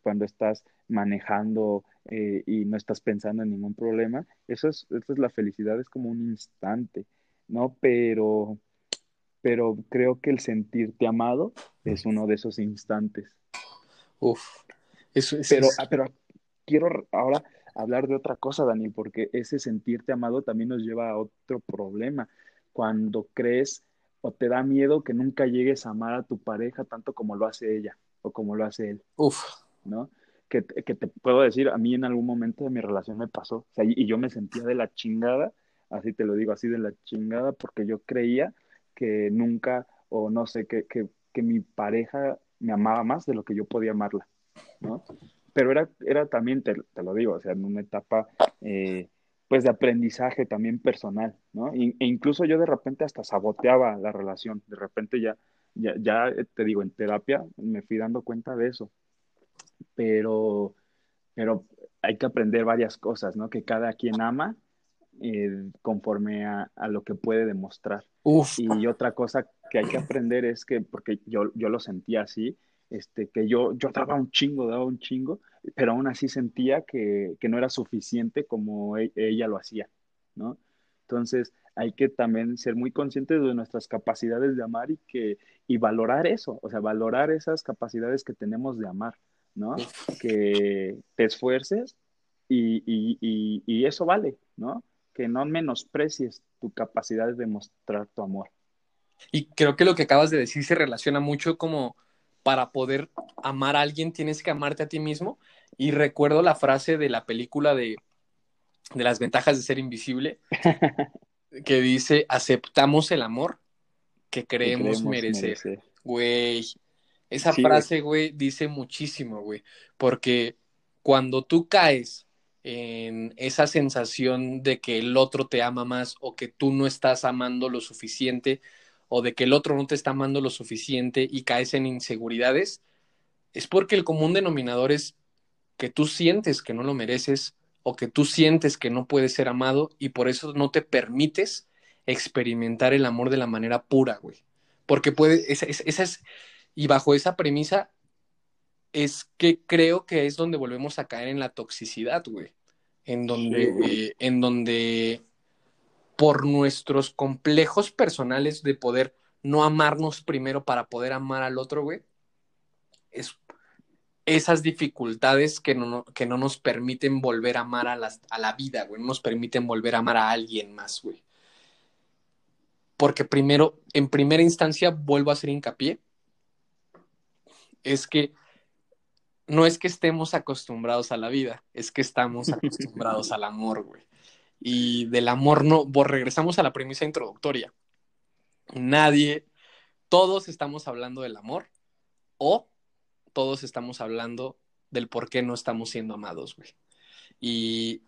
cuando estás manejando eh, y no estás pensando en ningún problema. Eso es, eso es la felicidad, es como un instante, ¿no? Pero, pero creo que el sentirte amado es uno de esos instantes. Uf, eso es. Pero, ah, pero quiero ahora hablar de otra cosa, Dani, porque ese sentirte amado también nos lleva a otro problema. Cuando crees o te da miedo que nunca llegues a amar a tu pareja tanto como lo hace ella o como lo hace él. Uf. ¿No? Que, que te puedo decir, a mí en algún momento de mi relación me pasó, o sea, y yo me sentía de la chingada, así te lo digo, así de la chingada, porque yo creía que nunca, o no sé, que, que, que mi pareja me amaba más de lo que yo podía amarla, ¿no? Pero era, era también, te, lo digo, o sea, en una etapa eh, pues de aprendizaje también personal, ¿no? e incluso yo de repente hasta saboteaba la relación, de repente ya, ya, ya te digo, en terapia me fui dando cuenta de eso, pero, pero hay que aprender varias cosas, ¿no? Que cada quien ama eh, conforme a, a, lo que puede demostrar. Uf. Y otra cosa que hay que aprender es que, porque yo, yo lo sentía así, este, que yo, yo daba un chingo, daba un chingo, pero aún así sentía que, no era suficiente como e, ella lo hacía, ¿no? Entonces hay que también ser muy conscientes de nuestras capacidades de amar y, que, y valorar eso, o sea, valorar esas capacidades que tenemos de amar, ¿no? Que te esfuerces y, y, y eso vale, ¿no? Que no menosprecies tu capacidad de mostrar tu amor. Y creo que lo que acabas de decir se relaciona mucho como para poder amar a alguien tienes que amarte a ti mismo. Y recuerdo la frase de la película de, de las ventajas de ser invisible, que dice, aceptamos el amor que creemos, merecer. Güey, esa frase, güey, dice muchísimo, güey, porque cuando tú caes en esa sensación de que el otro te ama más o que tú no estás amando lo suficiente, o de que el otro no te está amando lo suficiente y caes en inseguridades, es porque el común denominador es que tú sientes que no lo mereces o que tú sientes que no puedes ser amado y por eso no te permites experimentar el amor de la manera pura, güey. Porque puede, esa, es, y bajo esa premisa es que creo que es donde volvemos a caer en la toxicidad, güey. En donde, eh, en donde por nuestros complejos personales de poder no amarnos primero para poder amar al otro, güey, es esas dificultades que no, que no nos permiten volver a amar a, a la vida, güey, no nos permiten volver a amar a alguien más, güey. Porque primero, en primera instancia, vuelvo a hacer hincapié, es que no es que estemos acostumbrados a la vida, es que estamos acostumbrados al amor, güey y del amor no, regresamos a la premisa introductoria. Nadie, todos estamos hablando del amor o todos estamos hablando del por qué no estamos siendo amados, güey. Y,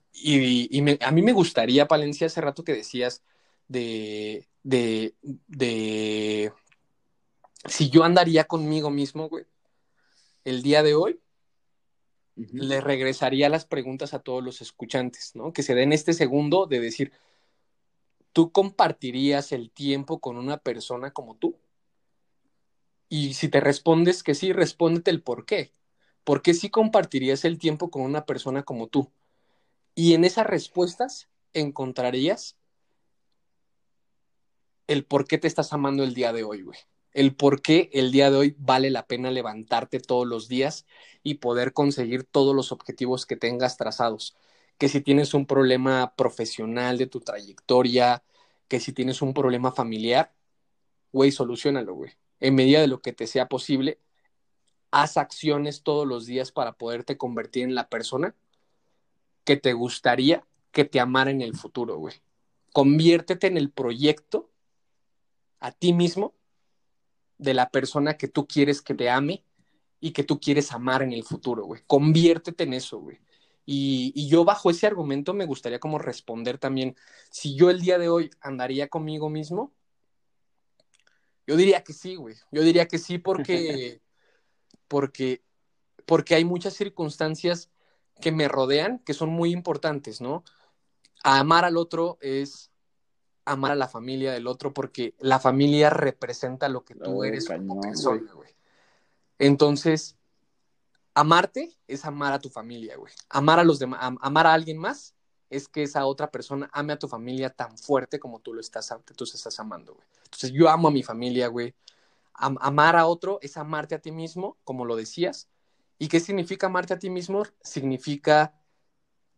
a mí me gustaría, Palencia, hace rato que decías de, de, de si yo andaría conmigo mismo, güey, el día de hoy, le regresaría las preguntas a todos los escuchantes, ¿no? Que se den este segundo de decir, ¿tú compartirías el tiempo con una persona como tú? Y si te respondes que sí, respóndete el por qué. ¿Por qué sí compartirías el tiempo con una persona como tú? Y en esas respuestas encontrarías el por qué te estás amando el día de hoy, güey el por qué el día de hoy vale la pena levantarte todos los días y poder conseguir todos los objetivos que tengas trazados. Que si tienes un problema profesional de tu trayectoria, que si tienes un problema familiar, güey, solucionalo, güey. En medida de lo que te sea posible, haz acciones todos los días para poderte convertir en la persona que te gustaría que te amara en el futuro, güey. Conviértete en el proyecto a ti mismo de la persona que tú quieres que te ame y que tú quieres amar en el futuro, güey. Conviértete en eso, güey. Y, yo bajo ese argumento me gustaría como responder también, si yo el día de hoy andaría conmigo mismo, yo diría que sí, güey. Yo diría que sí porque, porque, porque hay muchas circunstancias que me rodean que son muy importantes, ¿no? amar al otro es amar a la familia del otro porque la familia representa lo que tú Ay, eres cañón, como persona, güey. Entonces, amarte es amar a tu familia, güey. Amar a los demás, am- amar a alguien más es que esa otra persona ame a tu familia tan fuerte como tú lo estás, tú estás amando, güey. Entonces, yo amo a mi familia, güey. Am- amar a otro es amarte a ti mismo, como lo decías. ¿Y qué significa amarte a ti mismo? Significa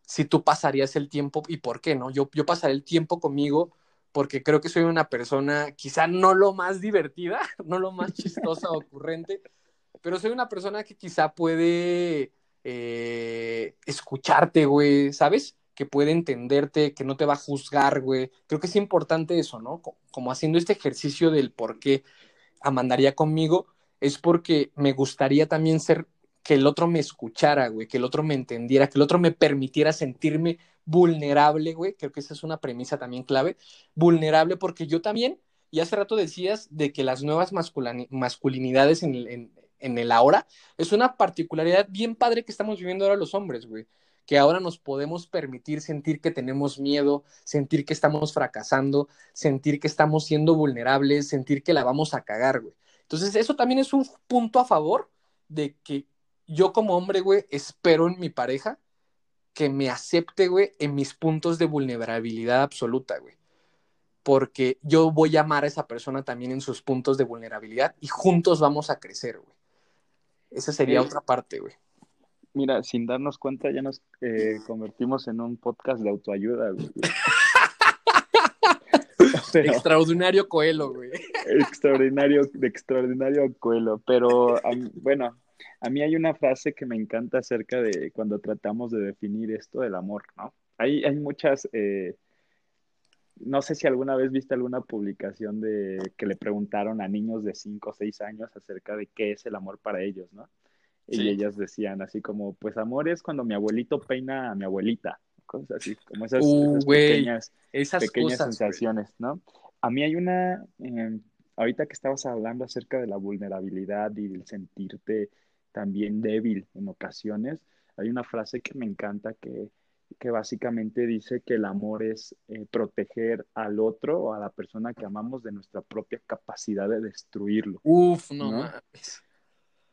si tú pasarías el tiempo y por qué, ¿no? Yo, yo pasaré el tiempo conmigo porque creo que soy una persona quizá no lo más divertida, no lo más chistosa o ocurrente, pero soy una persona que quizá puede eh, escucharte, güey, ¿sabes? Que puede entenderte, que no te va a juzgar, güey. Creo que es importante eso, ¿no? Co- Como haciendo este ejercicio del por qué amandaría conmigo, es porque me gustaría también ser que el otro me escuchara, güey, que el otro me entendiera, que el otro me permitiera sentirme vulnerable, güey. Creo que esa es una premisa también clave. Vulnerable porque yo también, y hace rato decías de que las nuevas masculinidades en en, en el ahora es una particularidad bien padre que estamos viviendo ahora los hombres, güey. Que ahora nos podemos permitir sentir que tenemos miedo, sentir que estamos fracasando, sentir que estamos siendo vulnerables, sentir que la vamos a cagar, güey. Entonces, eso también es un punto a favor de que yo como hombre, güey, espero en mi pareja que me acepte, güey, en mis puntos de vulnerabilidad absoluta, güey. Porque yo voy a amar a esa persona también en sus puntos de vulnerabilidad y juntos vamos a crecer, güey. Esa sería Sí. otra parte, güey. Mira, sin darnos cuenta ya nos eh, convertimos en un podcast de autoayuda, güey. Pero- Extraordinario Coelho, güey. extraordinario, de extraordinario Coelho. Pero bueno, a mí hay una frase que me encanta acerca de cuando tratamos de definir esto del amor, ¿no? Hay, hay muchas, eh, no sé si alguna vez viste alguna publicación de que le preguntaron a niños de 5 o 6 años acerca de qué es el amor para ellos, ¿no? Y ellas decían así como, pues amor es cuando mi abuelito peina a mi abuelita, cosas así, como esas, Uh, esas pequeñas Esas pequeñas cosas, sensaciones, ¿no? A mí hay una, eh, ahorita que estabas hablando acerca de la vulnerabilidad y el sentirte también débil en ocasiones, hay una frase que me encanta que, que básicamente dice que el amor es eh, proteger al otro o a la persona que amamos de nuestra propia capacidad de destruirlo. Uf, no, ¿No? mames.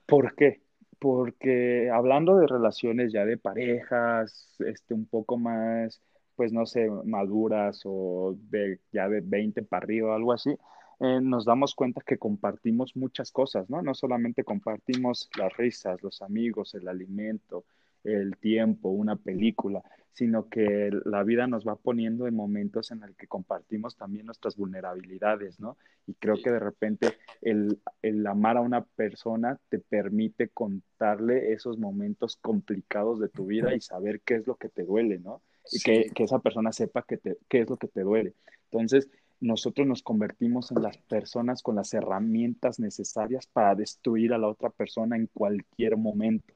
¿Por qué? Porque hablando de relaciones ya de parejas, este, un poco más, pues no sé, maduras o de ya de 20 para arriba o algo así, eh, nos damos cuenta que compartimos muchas cosas, ¿no? No solamente compartimos las risas, los amigos, el alimento, el tiempo, una película, sino que la vida nos va poniendo en momentos en el que compartimos también nuestras vulnerabilidades, ¿no? Y creo que de repente el, el amar a una persona te permite contarle esos momentos complicados de tu vida y saber qué es lo que te duele, ¿no? Y Sí. que, que esa persona sepa que te, qué es lo que te duele. Entonces, nosotros nos convertimos en las personas con las herramientas necesarias para destruir a la otra persona en cualquier momento.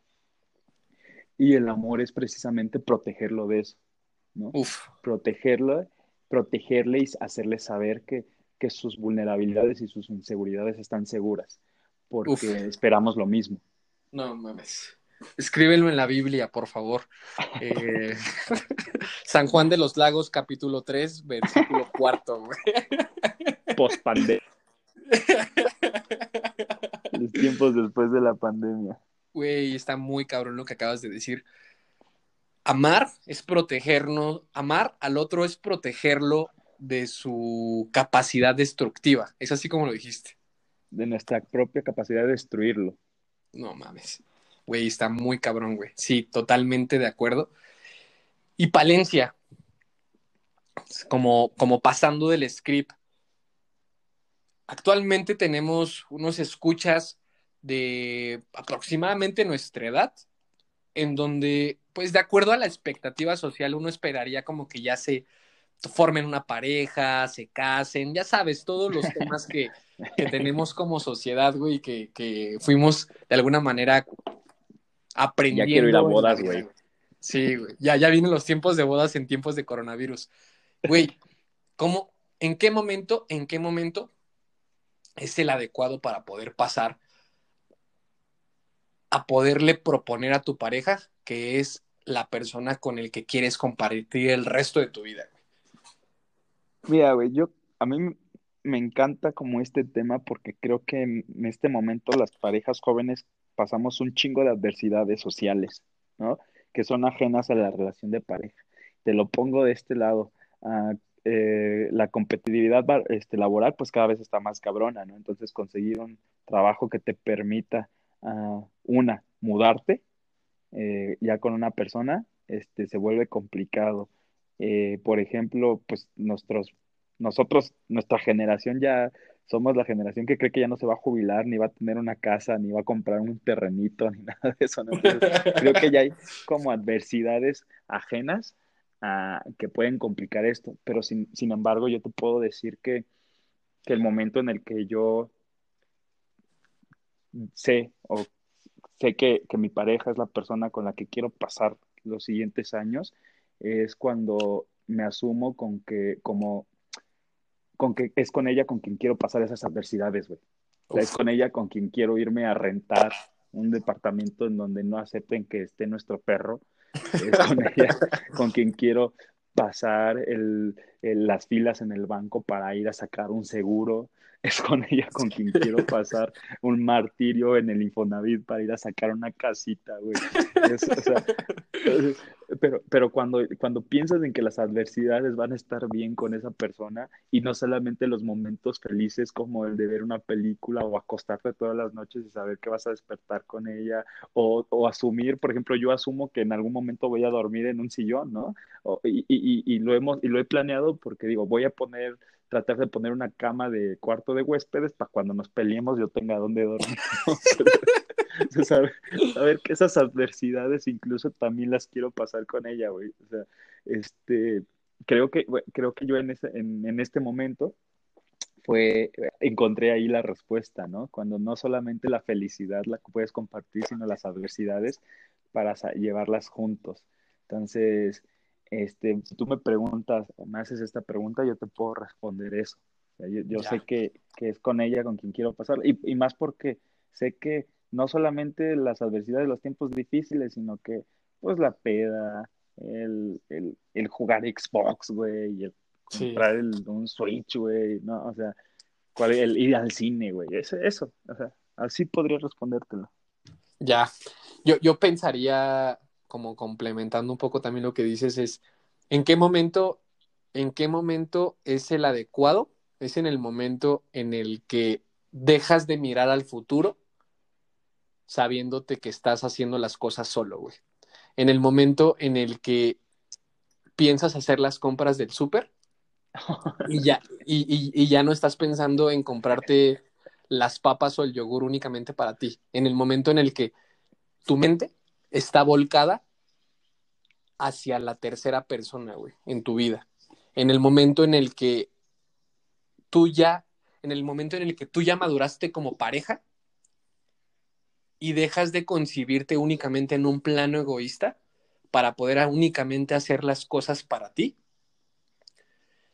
Y el amor es precisamente protegerlo de eso, ¿no? Uf. protegerlo, protegerle y hacerle saber que, que sus vulnerabilidades y sus inseguridades están seguras, porque Uf. esperamos lo mismo. No mames. Escríbelo en la Biblia, por favor. Eh, San Juan de los Lagos, capítulo 3, versículo cuarto, güey. Post pandemia. Los tiempos después de la pandemia. Güey, está muy cabrón lo que acabas de decir. Amar es protegernos, amar al otro es protegerlo de su capacidad destructiva. Es así como lo dijiste. De nuestra propia capacidad de destruirlo. No mames. Güey, está muy cabrón, güey. Sí, totalmente de acuerdo. Y Palencia, como, como pasando del script. Actualmente tenemos unos escuchas de aproximadamente nuestra edad, en donde, pues de acuerdo a la expectativa social, uno esperaría como que ya se formen una pareja, se casen, ya sabes, todos los temas que, que tenemos como sociedad, güey, que, que fuimos de alguna manera aprendiendo. Ya quiero ir a bodas, güey. Sí, güey. Ya, ya vienen los tiempos de bodas en tiempos de coronavirus. Güey, ¿cómo, en qué momento, en qué momento es el adecuado para poder pasar a poderle proponer a tu pareja que es la persona con el que quieres compartir el resto de tu vida? güey? Mira, güey, yo, a mí me encanta como este tema porque creo que en este momento las parejas jóvenes pasamos un chingo de adversidades sociales, ¿no? Que son ajenas a la relación de pareja. Te lo pongo de este lado. ah, eh, la competitividad este, laboral pues cada vez está más cabrona, ¿no? Entonces conseguir un trabajo que te permita, ah, una, mudarte eh, ya con una persona, este, se vuelve complicado. Eh, por ejemplo, pues nuestros, nosotros, nuestra generación ya somos la generación que cree que ya no se va a jubilar, ni va a tener una casa, ni va a comprar un terrenito, ni nada de eso, ¿no? Creo que ya hay como adversidades ajenas que pueden complicar esto, pero sin, sin embargo, yo te puedo decir que, que el momento en el que yo sé o sé que, que mi pareja es la persona con la que quiero pasar los siguientes años, es cuando me asumo con que, como, con que es con ella con quien quiero pasar esas adversidades, güey. O sea, es con ella con quien quiero irme a rentar un departamento en donde no acepten que esté nuestro perro. Es con ella con quien quiero pasar el, el- las filas en el banco para ir a sacar un seguro. Es con ella con quien quiero pasar un martirio en el Infonavit para ir a sacar una casita, güey. Es- o sea, pero, pero cuando, cuando piensas en que las adversidades van a estar bien con esa persona y no solamente los momentos felices como el de ver una película o acostarte todas las noches y saber que vas a despertar con ella o, o asumir, por ejemplo, yo asumo que en algún momento voy a dormir en un sillón, ¿no? O- y, y, y lo hemos, y lo he planeado porque digo, voy a poner, tratar de poner una cama de cuarto de huéspedes para cuando nos peleemos yo tenga dónde dormir, Pero, saber, saber que esas adversidades incluso también las quiero pasar con ella, güey. O sea, este, creo que, güey, creo que yo en, ese, en, en este momento fue, encontré ahí la respuesta, ¿no? Cuando no solamente la felicidad la puedes compartir, sino las adversidades para llevarlas juntos. Entonces, este, si tú me preguntas o me haces esta pregunta, yo te puedo responder eso. O sea, yo, yo sé que, que es con ella con quien quiero pasar, y, y más porque sé que no solamente las adversidades, los tiempos difíciles, sino que pues la peda, el, el, el jugar Xbox, güey, el Sí. comprar el, un Switch, güey, ¿no? O sea, cuál, el ir al cine, güey, eso, eso, o sea, así podría respondértelo. Ya. Yo, yo pensaría, como complementando un poco también lo que dices, es ¿en qué momento, en qué momento es el adecuado? Es en el momento en el que dejas de mirar al futuro sabiéndote que estás haciendo las cosas solo, güey. En el momento en el que piensas hacer las compras del súper y ya, y, y- y ya no estás pensando en comprarte las papas o el yogur únicamente para ti. En el momento en el que tu mente está volcada hacia la tercera persona, güey, en tu vida. En el momento en el que tú ya, en el momento en el que tú ya maduraste como pareja y dejas de concibirte únicamente en un plano egoísta para poder únicamente hacer las cosas para ti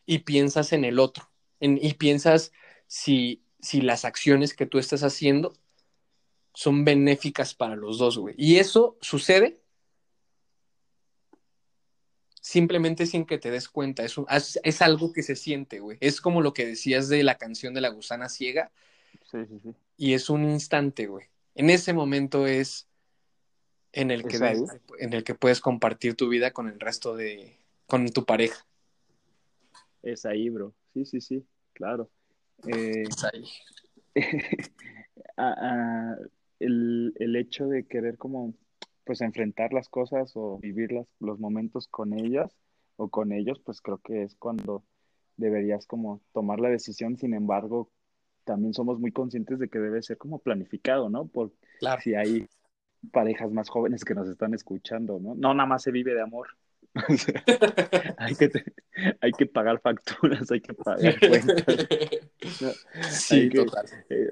y piensas en el otro en- y piensas si, si las acciones que tú estás haciendo son benéficas para los dos, güey. Y eso sucede simplemente sin que te des cuenta. Es, es algo que se siente, güey. Es como lo que decías de la canción de la gusana ciega Sí, sí, sí. y es un instante, güey. En ese momento es en el que, en el que puedes compartir tu vida con el resto de, con tu pareja. Es ahí, bro. Sí, sí, sí, claro. Eh, Es ahí. a- a- el, el hecho de querer como pues enfrentar las cosas o vivir las- los momentos con ellas o con ellos, pues creo que es cuando deberías como tomar la decisión. Sin embargo, también somos muy conscientes de que debe ser como planificado, ¿no? Por Claro. si hay parejas más jóvenes que nos están escuchando, ¿no? No nada más se vive de amor. Hay que, hay que pagar facturas, hay que pagar cuentas. ¿no? Sí, que- total. eh,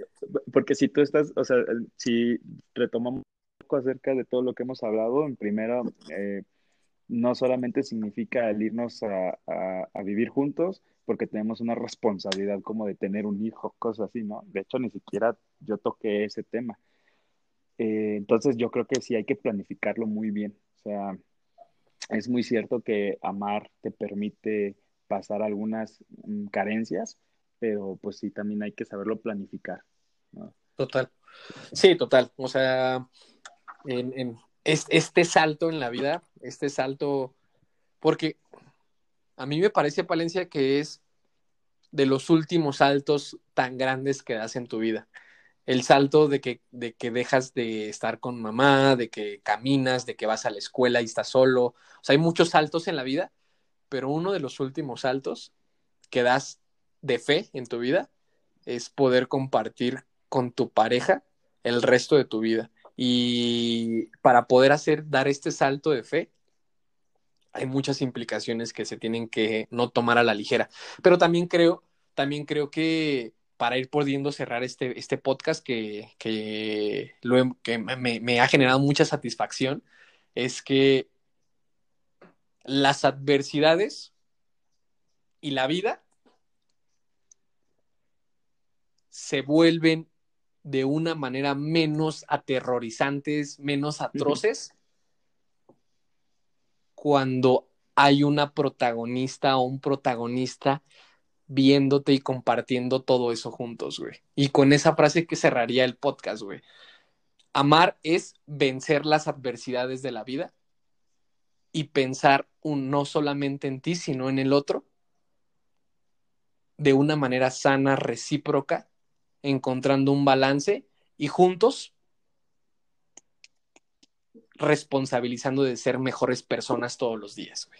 porque si tú estás, o sea, si retomamos un poco acerca de todo lo que hemos hablado, en primera, eh, no solamente significa el irnos a, a- vivir juntos, porque tenemos una responsabilidad como de tener un hijo, cosas así, ¿no? De hecho, ni siquiera yo toqué ese tema. Eh, entonces, yo creo que sí hay que planificarlo muy bien. O sea, es muy cierto que amar te permite pasar algunas mm, carencias, pero pues sí, también hay que saberlo planificar. Total. Sí, total. O sea, en, este salto en la vida, este salto, porque a mí me parece, Palencia, que es de los últimos saltos tan grandes que das en tu vida. El salto de que, de que dejas de estar con mamá, de que caminas, de que vas a la escuela y estás solo. O sea, hay muchos saltos en la vida, pero uno de los últimos saltos que das de fe en tu vida es poder compartir con tu pareja el resto de tu vida. Y para poder hacer, dar este salto de fe, hay muchas implicaciones que se tienen que no tomar a la ligera. Pero también creo, también creo que para ir pudiendo cerrar este, este podcast que, que, me ha generado mucha satisfacción, es que las adversidades y la vida se vuelven de una manera menos aterrorizantes, menos atroces, cuando hay una protagonista o un protagonista viéndote y compartiendo todo eso juntos, güey. Y con esa frase que cerraría el podcast, güey. Amar es vencer las adversidades de la vida y pensar un, no solamente en ti, sino en el otro, de una manera sana, recíproca, encontrando un balance y juntos responsabilizando de ser mejores personas todos los días.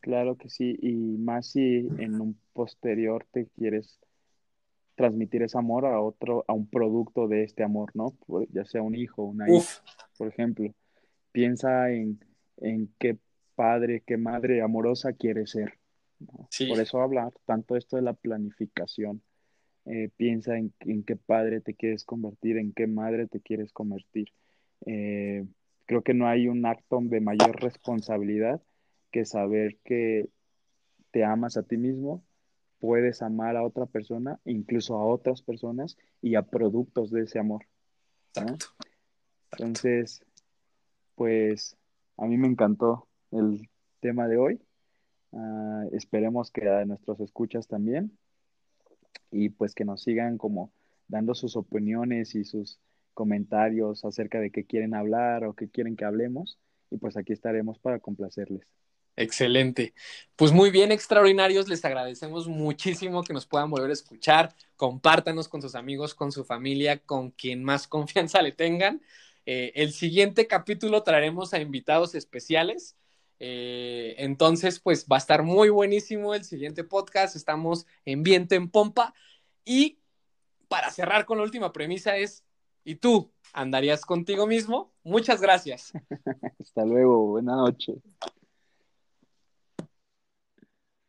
Claro que sí, y más si en un posterior te quieres transmitir ese amor a otro, a un producto de este amor, ¿no? Ya sea un hijo, una hija, por ejemplo. Piensa en, en qué padre, qué madre amorosa quiere ser. Por eso hablar tanto esto de la planificación. Eh, piensa en, qué padre te quieres convertir, en qué madre te quieres convertir. Eh, creo que no hay un acto de mayor responsabilidad que saber que te amas a ti mismo, puedes amar a otra persona, incluso a otras personas y a productos de ese amor. Entonces, pues a mí me encantó el tema de hoy. Ah, esperemos que a nuestros escuchas también y pues que nos sigan como dando sus opiniones y sus comentarios acerca de qué quieren hablar o qué quieren que hablemos y pues aquí estaremos para complacerles. Excelente. Pues muy bien, extraordinarios. Les agradecemos muchísimo que nos puedan volver a escuchar. Compártanos con sus amigos, con su familia, con quien más confianza le tengan. Eh, el siguiente capítulo traeremos a invitados especiales. Eh, entonces, pues va a estar muy buenísimo el siguiente podcast. Estamos en viento en pompa. Y para cerrar con la última premisa es, ¿y tú andarías contigo mismo? Muchas gracias. Hasta luego, buena noche.